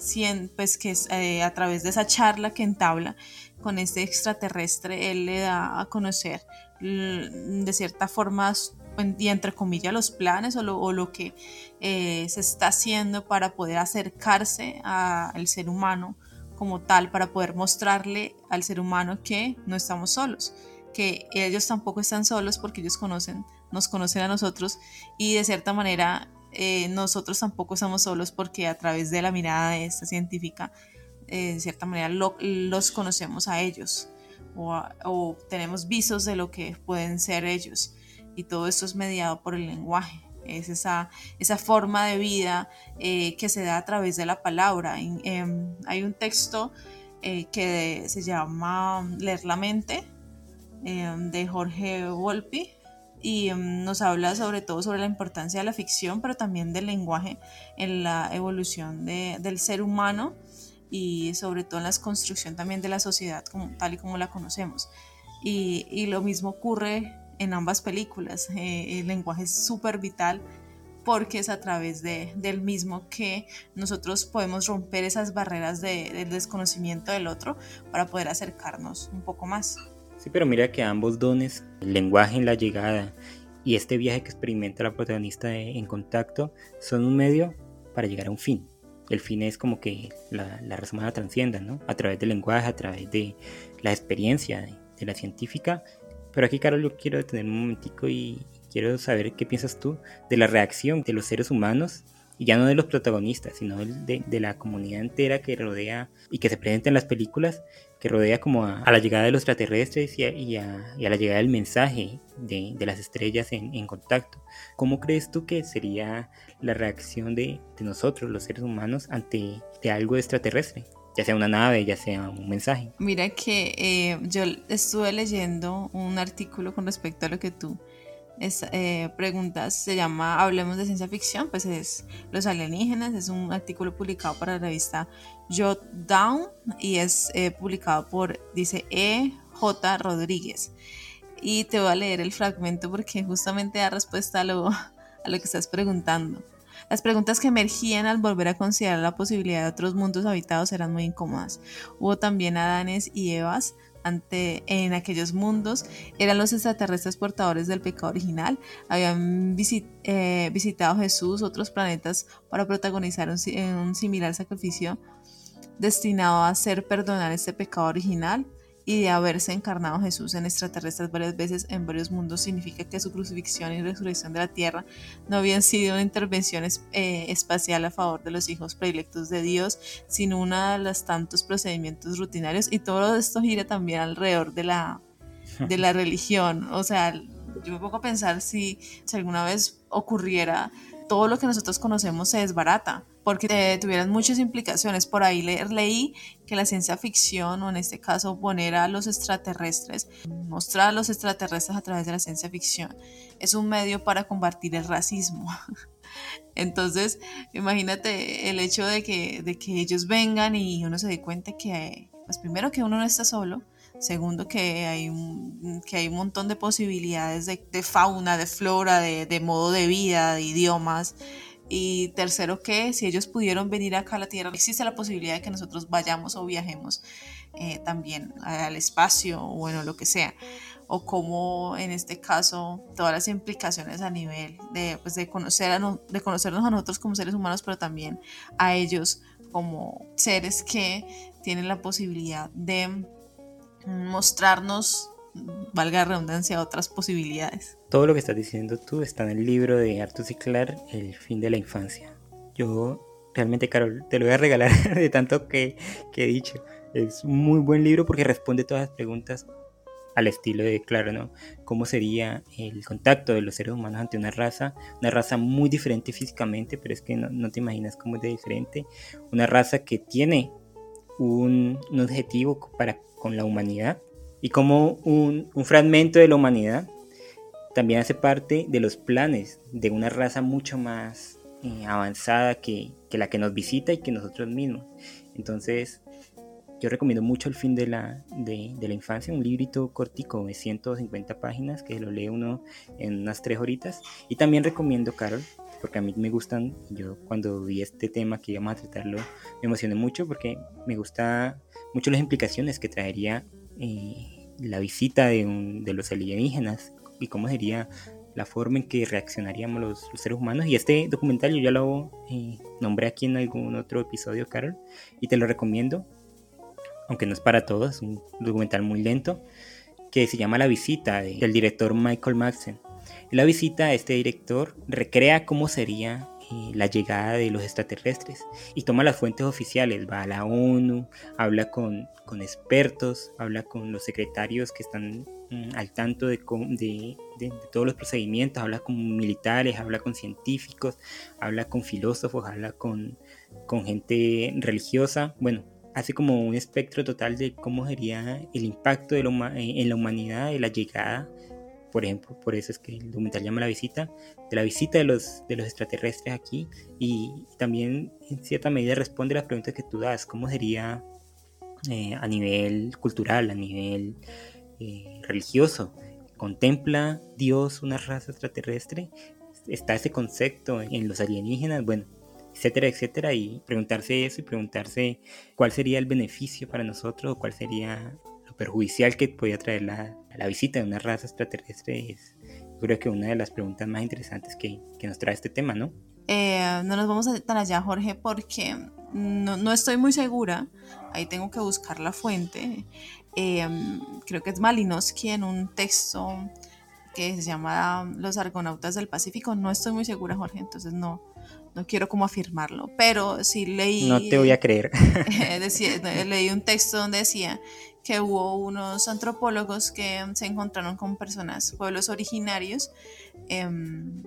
[SPEAKER 6] pues que es, eh, a través de esa charla que entabla con este extraterrestre, él le da a conocer de cierta forma y entre comillas los planes o lo, que eh, se está haciendo para poder acercarse al ser humano como tal para poder mostrarle al ser humano que no estamos solos, que ellos tampoco están solos porque ellos conocen, nos conocen a nosotros y de cierta manera eh, nosotros tampoco estamos solos porque a través de la mirada de esta científica, eh, de cierta manera los conocemos a ellos o, o tenemos visos de lo que pueden ser ellos y todo esto es mediado por el lenguaje es esa, esa forma de vida eh, que se da a través de la palabra. Em, hay un texto eh, que se llama Leer la mente em, de Jorge Volpi y em, nos habla sobre todo sobre la importancia de la ficción, pero también del lenguaje en la evolución del ser humano y sobre todo en la construcción también de la sociedad como, tal y como la conocemos. Y, y lo mismo ocurre en ambas películas. Eh, el lenguaje es súper vital porque es a través de, del mismo que nosotros podemos romper esas barreras de, del desconocimiento del otro para poder acercarnos un poco más.
[SPEAKER 5] Sí, pero mira que ambos dones, el lenguaje en la llegada y este viaje que experimenta la protagonista en contacto, son un medio para llegar a un fin. El fin es como que la, la raza humana transcienda, ¿no? A través del lenguaje, a través de la experiencia de la científica pero aquí, Carol, yo quiero detener un momentico y quiero saber qué piensas tú de la reacción de los seres humanos, y ya no de los protagonistas, sino de, de la comunidad entera que rodea y que se presenta en las películas, que rodea como a, la llegada de los extraterrestres y a, la llegada del mensaje de, de las estrellas en, contacto. ¿Cómo crees tú que sería la reacción de, de nosotros, los seres humanos, ante algo extraterrestre? Ya sea una nave, ya sea un mensaje.
[SPEAKER 6] Mira que eh, yo estuve leyendo un artículo con respecto a lo que tú eh, preguntas, se llama Hablemos de ciencia ficción, pues es Los alienígenas, es un artículo publicado para la revista Jot Down y es eh, publicado por, dice E. J. Rodríguez. Y te voy a leer el fragmento porque justamente da respuesta a lo, a lo que estás preguntando. Las preguntas que emergían al volver a considerar la posibilidad de otros mundos habitados eran muy incómodas. Hubo también Adanes y Evas ante, en aquellos mundos. Eran los extraterrestres portadores del pecado original, habían eh, visitado Jesús, otros planetas para protagonizar un, un similar sacrificio destinado a hacer perdonar este pecado original y de haberse encarnado Jesús en extraterrestres varias veces en varios mundos significa que su crucifixión y resurrección de la tierra no habían sido una intervención eh, espacial a favor de los hijos predilectos de Dios, sino una de los tantos procedimientos rutinarios. Y todo esto gira también alrededor de la, de la religión, o sea, yo me pongo a pensar si, si alguna vez ocurriera, todo lo que nosotros conocemos se desbarata, porque eh, tuvieran muchas implicaciones. Por ahí le, leí que la ciencia ficción, o en este caso poner a los extraterrestres, mostrar a los extraterrestres a través de la ciencia ficción, es un medio para combatir el racismo. Entonces, imagínate el hecho de que, de que ellos vengan y uno se dé cuenta que, pues primero que uno no está solo, segundo que hay un, que hay un montón de posibilidades de, fauna, de flora, de, de, modo de vida, de idiomas. Y tercero que si ellos pudieron venir acá a la Tierra, existe la posibilidad de que nosotros vayamos o viajemos eh, también al espacio o bueno, lo que sea o cómo en este caso todas las implicaciones a nivel de, pues, de, conocer de conocernos a nosotros como seres humanos, pero también a ellos como seres que tienen la posibilidad de mostrarnos, valga redundancia, otras posibilidades.
[SPEAKER 5] Todo lo que estás diciendo tú está en el libro de Arthur C. Clarke, El fin de la infancia. Yo realmente, Carol, te lo voy a regalar de tanto que, que he dicho. Es un muy buen libro porque responde todas las preguntas al estilo de, claro, ¿no? ¿Cómo sería el contacto de los seres humanos ante una raza? Una raza muy diferente físicamente, pero es que no, te imaginas cómo es de diferente. Una raza que tiene un, objetivo para con la humanidad y como un, fragmento de la humanidad también hace parte de los planes de una raza mucho más eh, avanzada que, la que nos visita y que nosotros mismos. Entonces, yo recomiendo mucho El fin de la, de, la infancia, un librito cortico de 150 páginas que lo lee uno en unas tres horitas. Y también recomiendo, Carol, porque a mí me gustan, yo cuando vi este tema que íbamos a tratarlo, me emocioné mucho porque me gusta mucho las implicaciones que traería eh, la visita de, de los alienígenas y cómo sería la forma en que reaccionaríamos los, seres humanos. Y este documental yo ya lo eh, nombré aquí en algún otro episodio, Carol, y te lo recomiendo aunque no es para todos, es un documental muy lento, que se llama La visita del director Michael Madsen. En la visita, este director recrea cómo sería eh, la llegada de los extraterrestres y toma las fuentes oficiales, va a la ONU, habla con, con expertos, habla con los secretarios que están mm, al tanto de, de, todos los procedimientos, habla con militares, habla con científicos, habla con filósofos, habla con, con gente religiosa, bueno, hace como un espectro total de cómo sería el impacto de en la humanidad de la llegada, por ejemplo, por eso es que el documental llama la visita, de la visita de los, de los extraterrestres aquí y también en cierta medida responde las preguntas que tú das, cómo sería eh, a nivel cultural, a nivel eh, religioso, contempla Dios una raza extraterrestre, está ese concepto en los alienígenas, bueno, etcétera, etcétera, y preguntarse eso y preguntarse cuál sería el beneficio para nosotros o cuál sería perjudicial que podía traer la, la visita de una raza extraterrestre es creo que una de las preguntas más interesantes que, que nos trae este tema, ¿no?
[SPEAKER 6] Eh, no nos vamos a tan allá, Jorge, porque no, no, estoy muy segura. Ahí tengo que buscar la fuente. Eh, creo que es Malinowski en un texto que se llama Los Argonautas del Pacífico. No estoy muy segura, Jorge, entonces no, no quiero como afirmarlo, pero sí leí...
[SPEAKER 5] No te voy a creer.
[SPEAKER 6] leí un texto donde decía que hubo unos antropólogos que se encontraron con personas, pueblos originarios, em,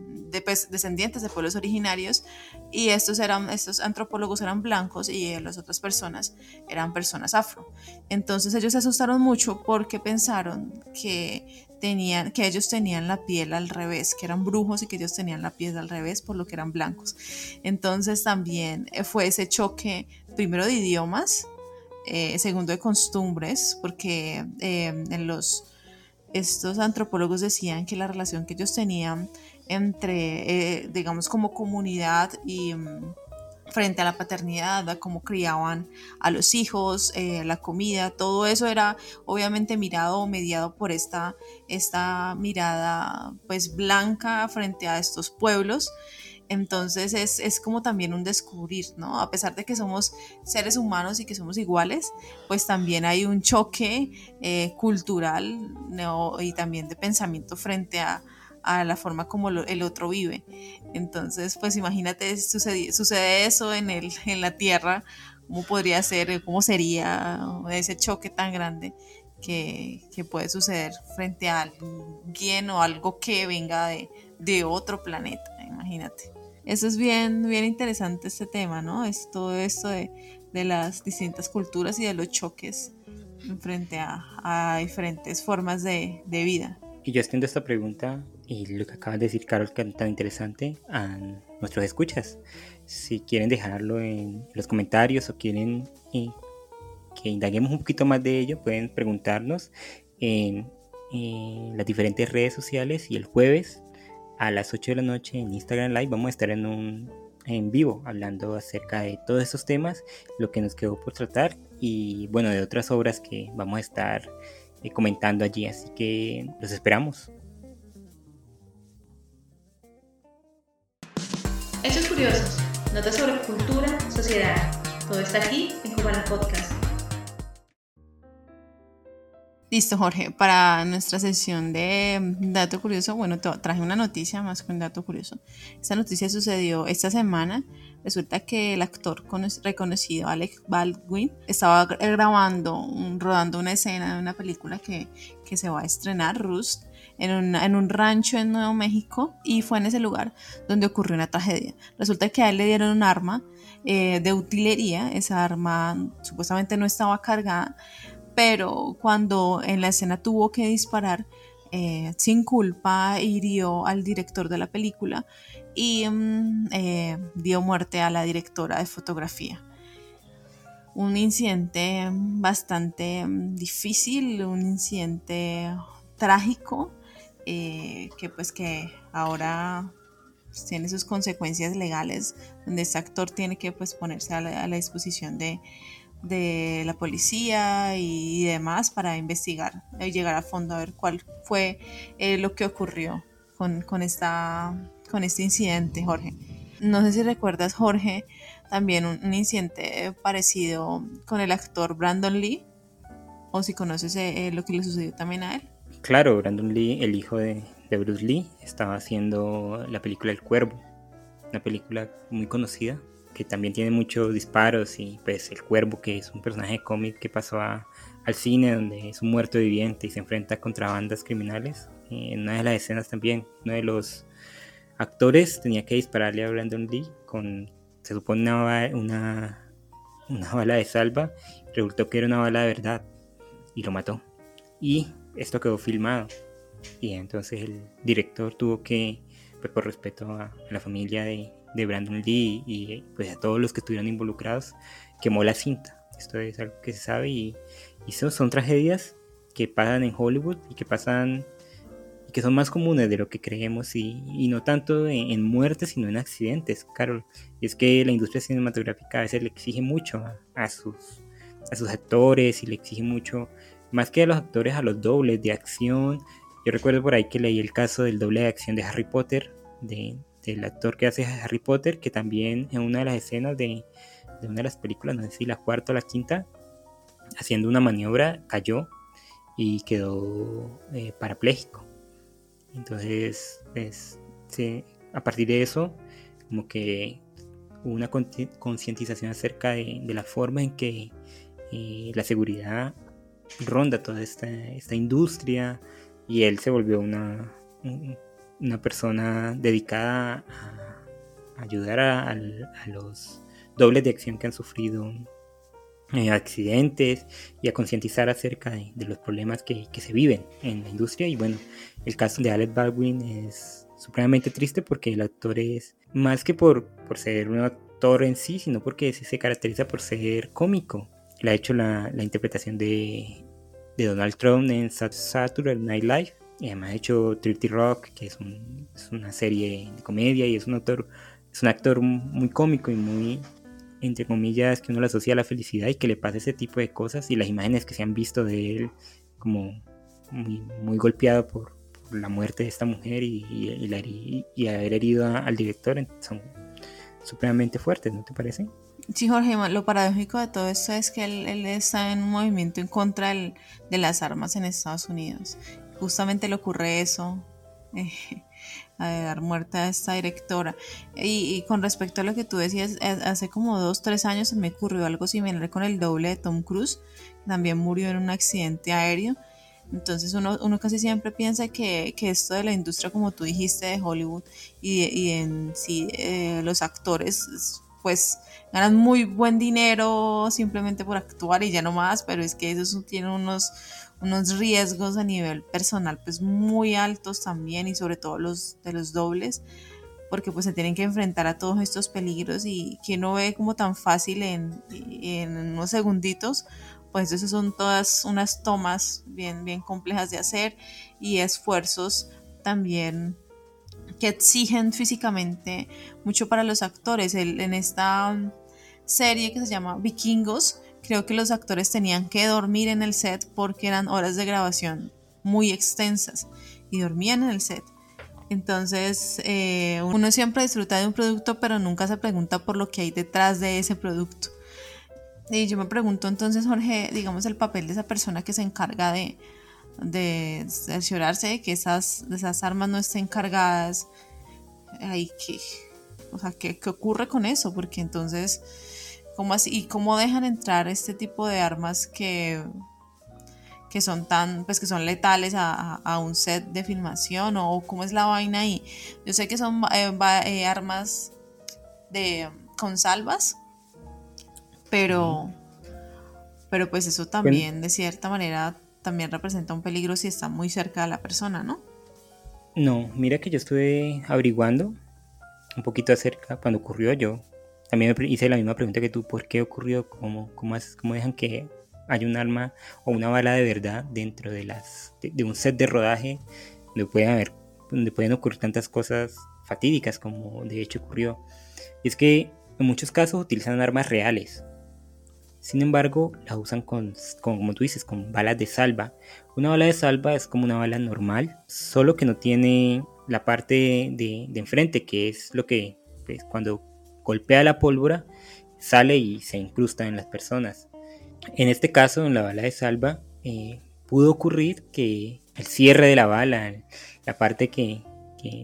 [SPEAKER 6] pues, descendientes de pueblos originarios, y estos, eran, estos antropólogos eran blancos y las otras personas eran personas afro. Entonces ellos se asustaron mucho porque pensaron que tenían, que ellos tenían la piel al revés, que eran brujos y que ellos tenían la piel al revés por lo que eran blancos. Entonces también eh, fue ese choque, primero de idiomas, eh, segundo de costumbres, porque eh, los, estos antropólogos decían que la relación que ellos tenían entre, digamos, como comunidad y mm, frente a la paternidad, a cómo criaban a los hijos, eh, la comida, todo eso era obviamente mirado o mediado por esta, esta mirada pues blanca frente a estos pueblos. Entonces es, como también un descubrir, ¿no? A pesar de que somos seres humanos y que somos iguales, pues también hay un choque eh, cultural y también de pensamiento frente a, a la forma como el otro vive. Entonces, pues imagínate, sucede, sucede eso en, el, en la Tierra, cómo podría ser, cómo sería ese choque tan grande que, que puede suceder frente a alguien o algo que venga de, de otro planeta, imagínate. Eso es bien, bien interesante este tema, ¿no? Es todo esto de, de las distintas culturas y de los choques frente a, a diferentes formas de, de, vida.
[SPEAKER 5] Y yo extiendo esta pregunta y lo que acaba de decir Carol, que es tan interesante, a nuestros escuchas. Si quieren dejarlo en los comentarios o quieren que indaguemos un poquito más de ello, pueden preguntarnos en, en, las diferentes redes sociales y el jueves a las 8 de la noche en Instagram Live vamos a estar en un en vivo hablando acerca de todos estos temas, lo que nos quedó por tratar y bueno, de otras obras que vamos a estar eh, comentando allí, así que los esperamos.
[SPEAKER 1] Hechos curiosos, notas sobre cultura, sociedad, todo está aquí en Cubana Podcast.
[SPEAKER 6] Listo, Jorge. Para nuestra sesión de dato curioso, bueno, traje una noticia más que un dato curioso. Esta noticia sucedió esta semana. Resulta que el actor reconocido Alec Baldwin estaba grabando, rodando una escena de una película que, que se va a estrenar, Rust, en, una, en, un rancho en Nuevo México y fue en ese lugar donde ocurrió una tragedia. Resulta que a él le dieron un arma eh, de utilería, esa arma supuestamente no estaba cargada, pero cuando en la escena tuvo que disparar, eh, sin culpa hirió al director de la película y mm, eh, dio muerte a la directora de fotografía. Un incidente bastante mm, difícil, un incidente trágico, eh, que pues que ahora tiene sus consecuencias legales, donde este actor tiene que pues ponerse a la, a la disposición de, de la policía y demás para investigar y llegar a fondo a ver cuál fue eh, lo que ocurrió con, con, esta, con este incidente, Jorge. No sé si recuerdas, Jorge, también un, incidente parecido con el actor Brandon Lee, o si conoces eh, lo que le sucedió también a él.
[SPEAKER 5] Claro, Brandon Lee, el hijo de, de Bruce Lee, estaba haciendo la película El Cuervo, una película muy conocida que también tiene muchos disparos y pues el cuervo que es un personaje cómic que pasó a, al cine donde es un muerto viviente y se enfrenta contra bandas criminales. En una de las escenas también uno de los actores tenía que dispararle a Brandon Lee con se supone una, una, una bala de salva, resultó que era una bala de verdad y lo mató. Y esto quedó filmado. Y entonces el director tuvo que, pues por respeto a la familia de, de Brandon Lee y pues a todos los que estuvieron involucrados, quemó la cinta. Esto es algo que se sabe y, son, tragedias que pasan en Hollywood y que pasan y que son más comunes de lo que creemos y, y no tanto en, muertes sino en accidentes, Carol. Y es que la industria cinematográfica a veces le exige mucho a, a, sus, a sus actores y le exige mucho, más que a los actores, a los dobles de acción. Yo recuerdo por ahí que leí el caso del doble de acción de Harry Potter, de, del actor que hace Harry Potter, que también en una de las escenas de, una de las películas, no sé si la cuarta o la quinta, haciendo una maniobra cayó y quedó eh, parapléjico. Entonces, pues, a partir de eso, como que hubo una concientización acerca de, la forma en que eh, la seguridad ronda toda esta, esta, industria y él se volvió una, una persona dedicada a ayudar a, los dobles de acción que han sufrido eh, accidentes y a concientizar acerca de, los problemas que, se viven en la industria. Y bueno, el caso de Alec Baldwin es supremamente triste porque el actor es más que por, por ser un actor en sí, sino porque se caracteriza por ser cómico. Él ha hecho la, la interpretación de, de Donald Trump en Saturday Night Live y además ha hecho Dirty Rock, que es, un, una serie de comedia y es un actor, es un actor muy cómico y muy, entre comillas, que uno le asocia a la felicidad y que le pasa ese tipo de cosas y las imágenes que se han visto de él como muy, golpeado por, la muerte de esta mujer y, la, y haber herido al director son supremamente fuertes, ¿no te parece?
[SPEAKER 6] Sí, Jorge, lo paradójico de todo esto es que él, está en un movimiento en contra de las armas en Estados Unidos justamente le ocurre eso. Eh, dar muerte a esta directora. Y, con respecto a lo que tú decías, hace como dos, tres años se me ocurrió algo similar con el doble de Tom Cruise, también murió en un accidente aéreo. Entonces uno, uno casi siempre piensa que, que, esto de la industria, como tú dijiste, de Hollywood y, y en sí eh, los actores, pues ganan muy buen dinero simplemente por actuar y ya no más, pero es que eso tiene unos, unos riesgos a nivel personal pues muy altos también y sobre todo los de los dobles porque pues se tienen que enfrentar a todos estos peligros y que no ve como tan fácil en, en unos segunditos pues eso son todas unas tomas bien, bien complejas de hacer y esfuerzos también que exigen físicamente mucho para los actores. en esta serie que se llama Vikingos, creo que los actores tenían que dormir en el set porque eran horas de grabación muy extensas y dormían en el set. Entonces, eh, uno siempre disfruta de un producto, pero nunca se pregunta por lo que hay detrás de ese producto. Y yo me pregunto entonces, Jorge, digamos el papel de esa persona que se encarga de, de cerciorarse de que esas, esas armas no estén cargadas. Ay, ¿qué, o sea, ¿qué, ¿qué, ocurre con eso? Porque entonces, ¿cómo así? ¿Y cómo dejan entrar este tipo de armas que, que son tan, pues que son letales a, a, un set de filmación? ¿O cómo es la vaina ahí? Yo sé que son eh, eh, armas de, con salvas, pero, pero pues eso también de cierta manera también representa un peligro si está muy cerca de la persona, ¿no?
[SPEAKER 5] No, mira que yo estuve averiguando un poquito acerca cuando ocurrió yo. También me hice la misma pregunta que tú, ¿por qué ocurrió? ¿Cómo, cómo, cómo dejan que haya un arma o una bala de verdad dentro de, las, de, un set de rodaje donde pueden, haber, donde pueden ocurrir tantas cosas fatídicas como de hecho ocurrió? Es que en muchos casos utilizan armas reales, sin embargo, la usan con, como tú dices, con balas de salva. Una bala de salva es como una bala normal, solo que no tiene la parte de, enfrente, que es lo que pues, cuando golpea la pólvora sale y se incrusta en las personas. En este caso, en la bala de salva, eh, pudo ocurrir que el cierre de la bala, la parte que,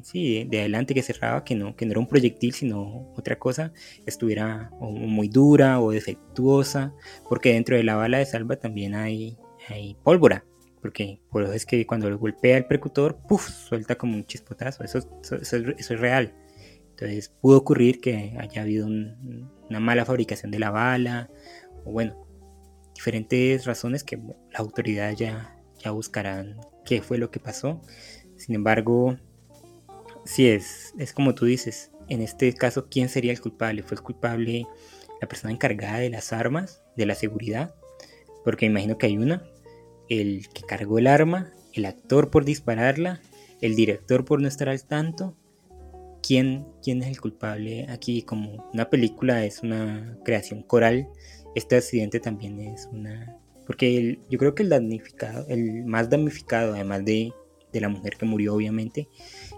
[SPEAKER 5] sí, de, adelante que cerraba, que no, que no era un proyectil, sino otra cosa, estuviera muy dura o defectuosa, porque dentro de la bala de salva también hay, hay pólvora, porque por eso es que cuando lo golpea el percutor, puff, suelta como un chispotazo, eso, eso, es real. Entonces pudo ocurrir que haya habido una mala fabricación de la bala, o bueno, diferentes razones que las autoridades ya, ya buscarán qué fue lo que pasó. Sin embargo, Sí, es, es como tú dices. En este caso, ¿quién sería el culpable? ¿Fue el culpable la persona encargada de las armas, de la seguridad? Porque imagino que hay una. El que cargó el arma, el actor por dispararla, el director por no estar al tanto. ¿Quién, quién es el culpable aquí? Como una película es una creación coral, este accidente también es una... Porque yo creo que el damnificado, el más damnificado, además de, de la mujer que murió obviamente,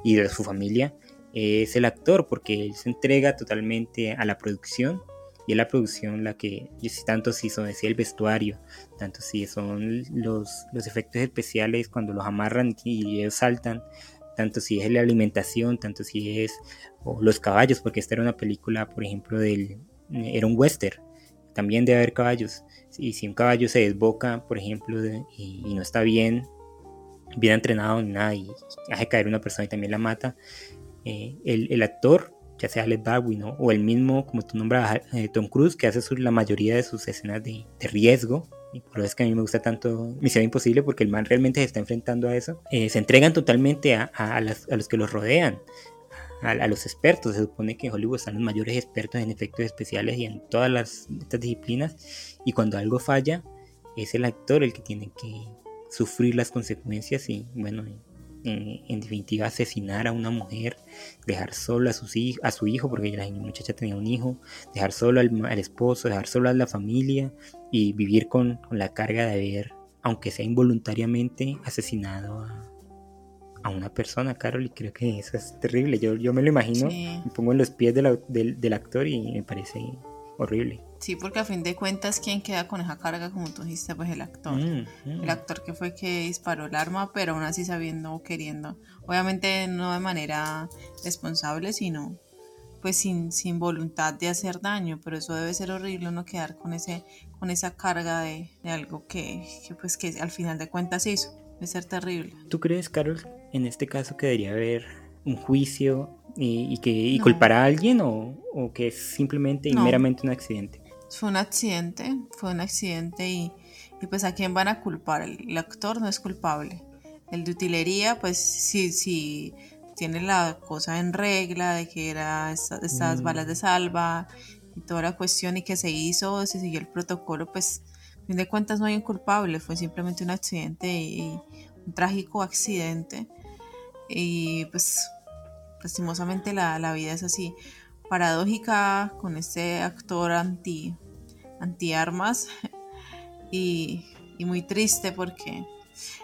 [SPEAKER 5] y de su familia es el actor porque él se entrega totalmente a la producción y es la producción la que tanto si son el vestuario tanto si son los, los efectos especiales cuando los amarran y ellos saltan tanto si es la alimentación tanto si es los caballos porque esta era una película por ejemplo del era un western también debe haber caballos y si un caballo se desboca por ejemplo y, no está bien bien entrenado ni nada y hace caer una persona y también la mata. Eh, el, actor, ya sea Alec Baldwin o el mismo, como tú nombras, eh, Tom Cruise, que hace la mayoría de sus escenas de, riesgo, y por eso es que a mí me gusta tanto Misión Imposible, porque el man realmente se está enfrentando a eso, eh, se entregan totalmente a, a, los que los rodean. A, los expertos, se supone que en Hollywood están los mayores expertos en efectos especiales y en todas las, estas disciplinas, y cuando algo falla, es el actor el que tiene que, sufrir las consecuencias y, bueno, en, definitiva asesinar a una mujer, dejar solo a, sus, a su hijo, porque la muchacha tenía un hijo, dejar solo al, esposo, dejar solo a la familia y vivir con, la carga de haber, aunque sea involuntariamente, asesinado a, una persona, Carol, y creo que eso es terrible. Yo, yo me lo imagino, me pongo en los pies del actor y me parece horrible.
[SPEAKER 6] Sí, porque a fin de cuentas, ¿quién queda con esa carga, como tú dijiste? Pues el actor.
[SPEAKER 5] Mm, mm.
[SPEAKER 6] El actor que fue que disparó el arma, pero aún así sabiendo o queriendo. Obviamente no de manera responsable, sino pues sin, sin voluntad de hacer daño, pero eso debe ser horrible no quedar con ese, con esa carga de, de algo que, que, pues que al final de cuentas hizo. Debe ser terrible.
[SPEAKER 5] ¿Tú crees, Carol, en este caso que debería haber un juicio y, y que y
[SPEAKER 6] No.
[SPEAKER 5] culpar a alguien o, o que es simplemente y
[SPEAKER 6] No.
[SPEAKER 5] meramente un accidente?
[SPEAKER 6] Fue un accidente, fue un accidente y, y pues a quién van a culpar. El, el actor no es culpable. El de utilería, pues sí, sí tiene la cosa en regla de que era esta- estas
[SPEAKER 5] Mm.
[SPEAKER 6] balas de salva y toda la cuestión y que se hizo, se siguió el protocolo, pues a fin de cuentas no hay un culpable, fue simplemente un accidente y un trágico accidente. Y pues lastimosamente la, la vida es así paradójica con este actor anti anti armas y, y muy triste porque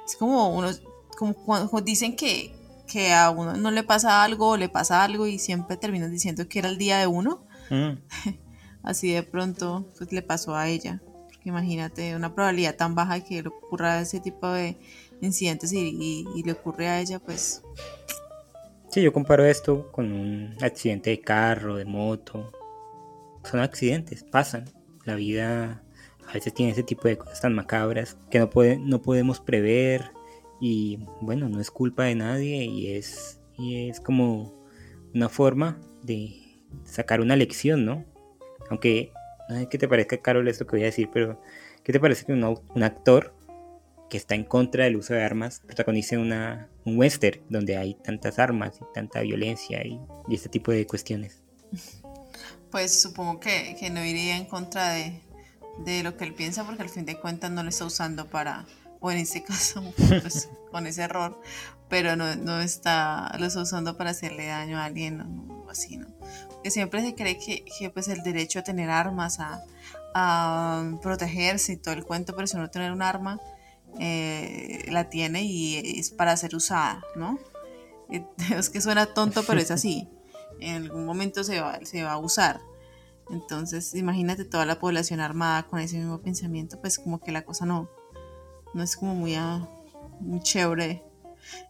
[SPEAKER 6] es como uno como cuando dicen que, que a uno no le pasa algo o le pasa algo y siempre terminan diciendo que era el día de uno.
[SPEAKER 5] Mm,
[SPEAKER 6] así de pronto pues le pasó a ella. Porque imagínate una probabilidad tan baja de que le ocurra ese tipo de incidentes y, y- y le ocurre a ella pues
[SPEAKER 5] Sí, yo comparo esto con un accidente de carro, de moto. Son accidentes, pasan. La vida a veces tiene ese tipo de cosas tan macabras que no, puede, no podemos prever y bueno, no es culpa de nadie y es, y es como una forma de sacar una lección, ¿no? Aunque no qué te parezca, Carol, esto que voy a decir, pero ¿qué te parece que un actor que está en contra del uso de armas protagonice una, un western donde hay tantas armas y tanta violencia y, este tipo de cuestiones?
[SPEAKER 6] Pues supongo que, que no iría en contra de, de lo que él piensa porque al fin de cuentas no lo está usando para, o en este caso, pues, con ese error, pero no, no está, lo está usando para hacerle daño a alguien o así, ¿no? Porque siempre se cree que, que, pues el derecho a tener armas, a, a protegerse y todo el cuento, pero si no tener un arma, eh, la tiene y es para ser usada, ¿no? Es que suena tonto, pero es así. En algún momento se va, se va a usar. Entonces, imagínate toda la población armada con ese mismo pensamiento, pues como que la cosa no, no es como muy, ah, muy chévere.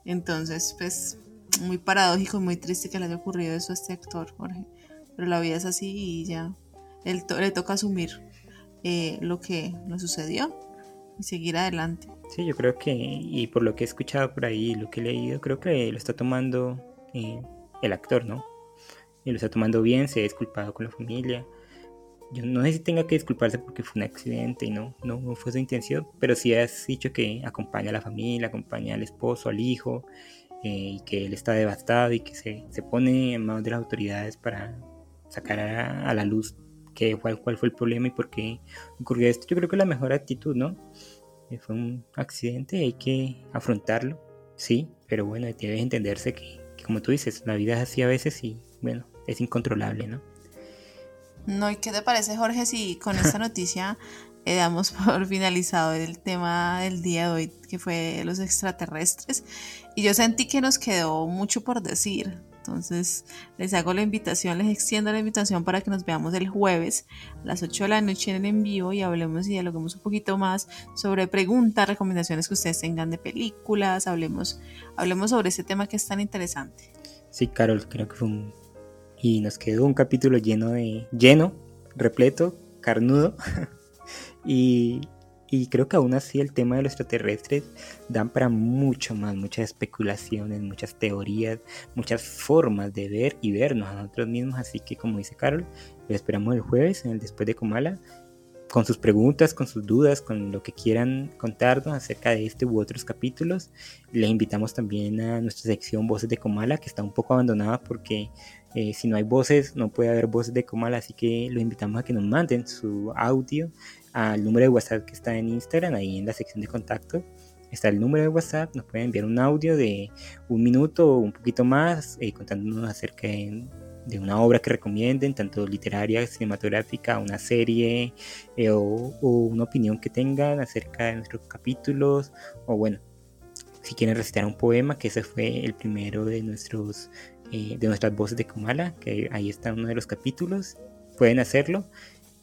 [SPEAKER 6] Entonces, pues muy paradójico y muy triste que le haya ocurrido eso a este actor, Jorge. Pero la vida es así y ya él to- le toca asumir eh, lo que lo sucedió y seguir adelante.
[SPEAKER 5] Sí, yo creo que, y por lo que he escuchado por ahí, lo que he leído, creo que lo está tomando eh, el actor, ¿no? Y lo está tomando bien, se ha disculpado con la familia. Yo no sé si tenga que disculparse porque fue un accidente y no, no, fue su intención, pero sí has dicho que acompaña a la familia, acompaña al esposo, al hijo, eh, y que él está devastado y que se, se pone en manos de las autoridades para sacar a, a la luz que, cuál, cuál fue el problema y por qué ocurrió esto. Yo creo que la mejor actitud, ¿no? Eh, Fue un accidente, hay que afrontarlo, sí, pero bueno, debe entenderse que, que como tú dices, la vida es así a veces y bueno, es incontrolable, ¿no?
[SPEAKER 6] No, ¿y qué te parece, Jorge, si con esta noticia eh, damos por finalizado el tema del día de hoy, que fue los extraterrestres? Y yo sentí que nos quedó mucho por decir. Entonces, les hago la invitación, les extiendo la invitación para que nos veamos el jueves a las 8 de la noche en el en vivo y hablemos y dialoguemos un poquito más sobre preguntas, recomendaciones que ustedes tengan de películas, hablemos, hablemos sobre ese tema que es tan interesante.
[SPEAKER 5] Sí, Carol, creo que fue un... Y nos quedó un capítulo lleno de... lleno, repleto, carnudo. y, y creo que aún así el tema de los extraterrestres dan para mucho más, muchas especulaciones, muchas teorías, muchas formas de ver y vernos a nosotros mismos. Así que como dice Carol, lo esperamos el jueves en el Después de Comala con sus preguntas, con sus dudas, con lo que quieran contarnos acerca de este u otros capítulos. Les invitamos también a nuestra sección Voces de Comala, que está un poco abandonada porque eh, si no hay voces, no puede haber voces de Comala, así que los invitamos a que nos manden su audio al número de WhatsApp que está en Instagram, ahí en la sección de contacto. Está el número de WhatsApp, nos pueden enviar un audio de un minuto o un poquito más eh, contándonos acerca de, de una obra que recomienden, tanto literaria, cinematográfica, una serie eh, o, o una opinión que tengan acerca de nuestros capítulos o bueno, si quieren recitar un poema, que ese fue el primero de nuestros eh, de nuestras voces de Kumala, que ahí está uno de los capítulos, pueden hacerlo.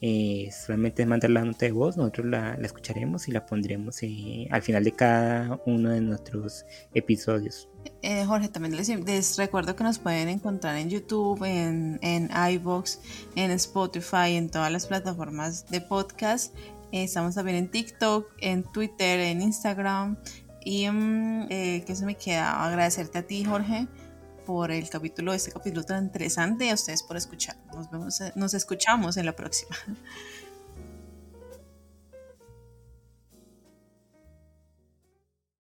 [SPEAKER 5] Eh, solamente mandar la nota de voz, nosotros la, escucharemos y la pondremos eh, al final de cada uno de nuestros episodios.
[SPEAKER 6] Eh, Jorge, también les, recuerdo que nos pueden encontrar en YouTube, en, en iBox, en Spotify, en todas las plataformas de podcast. estamos también en TikTok, en Twitter, en Instagram. Y um, que se me queda agradecerte a ti, Jorge, por el capítulo, este capítulo tan interesante y a ustedes por escuchar. Nos vemos, nos escuchamos en la próxima.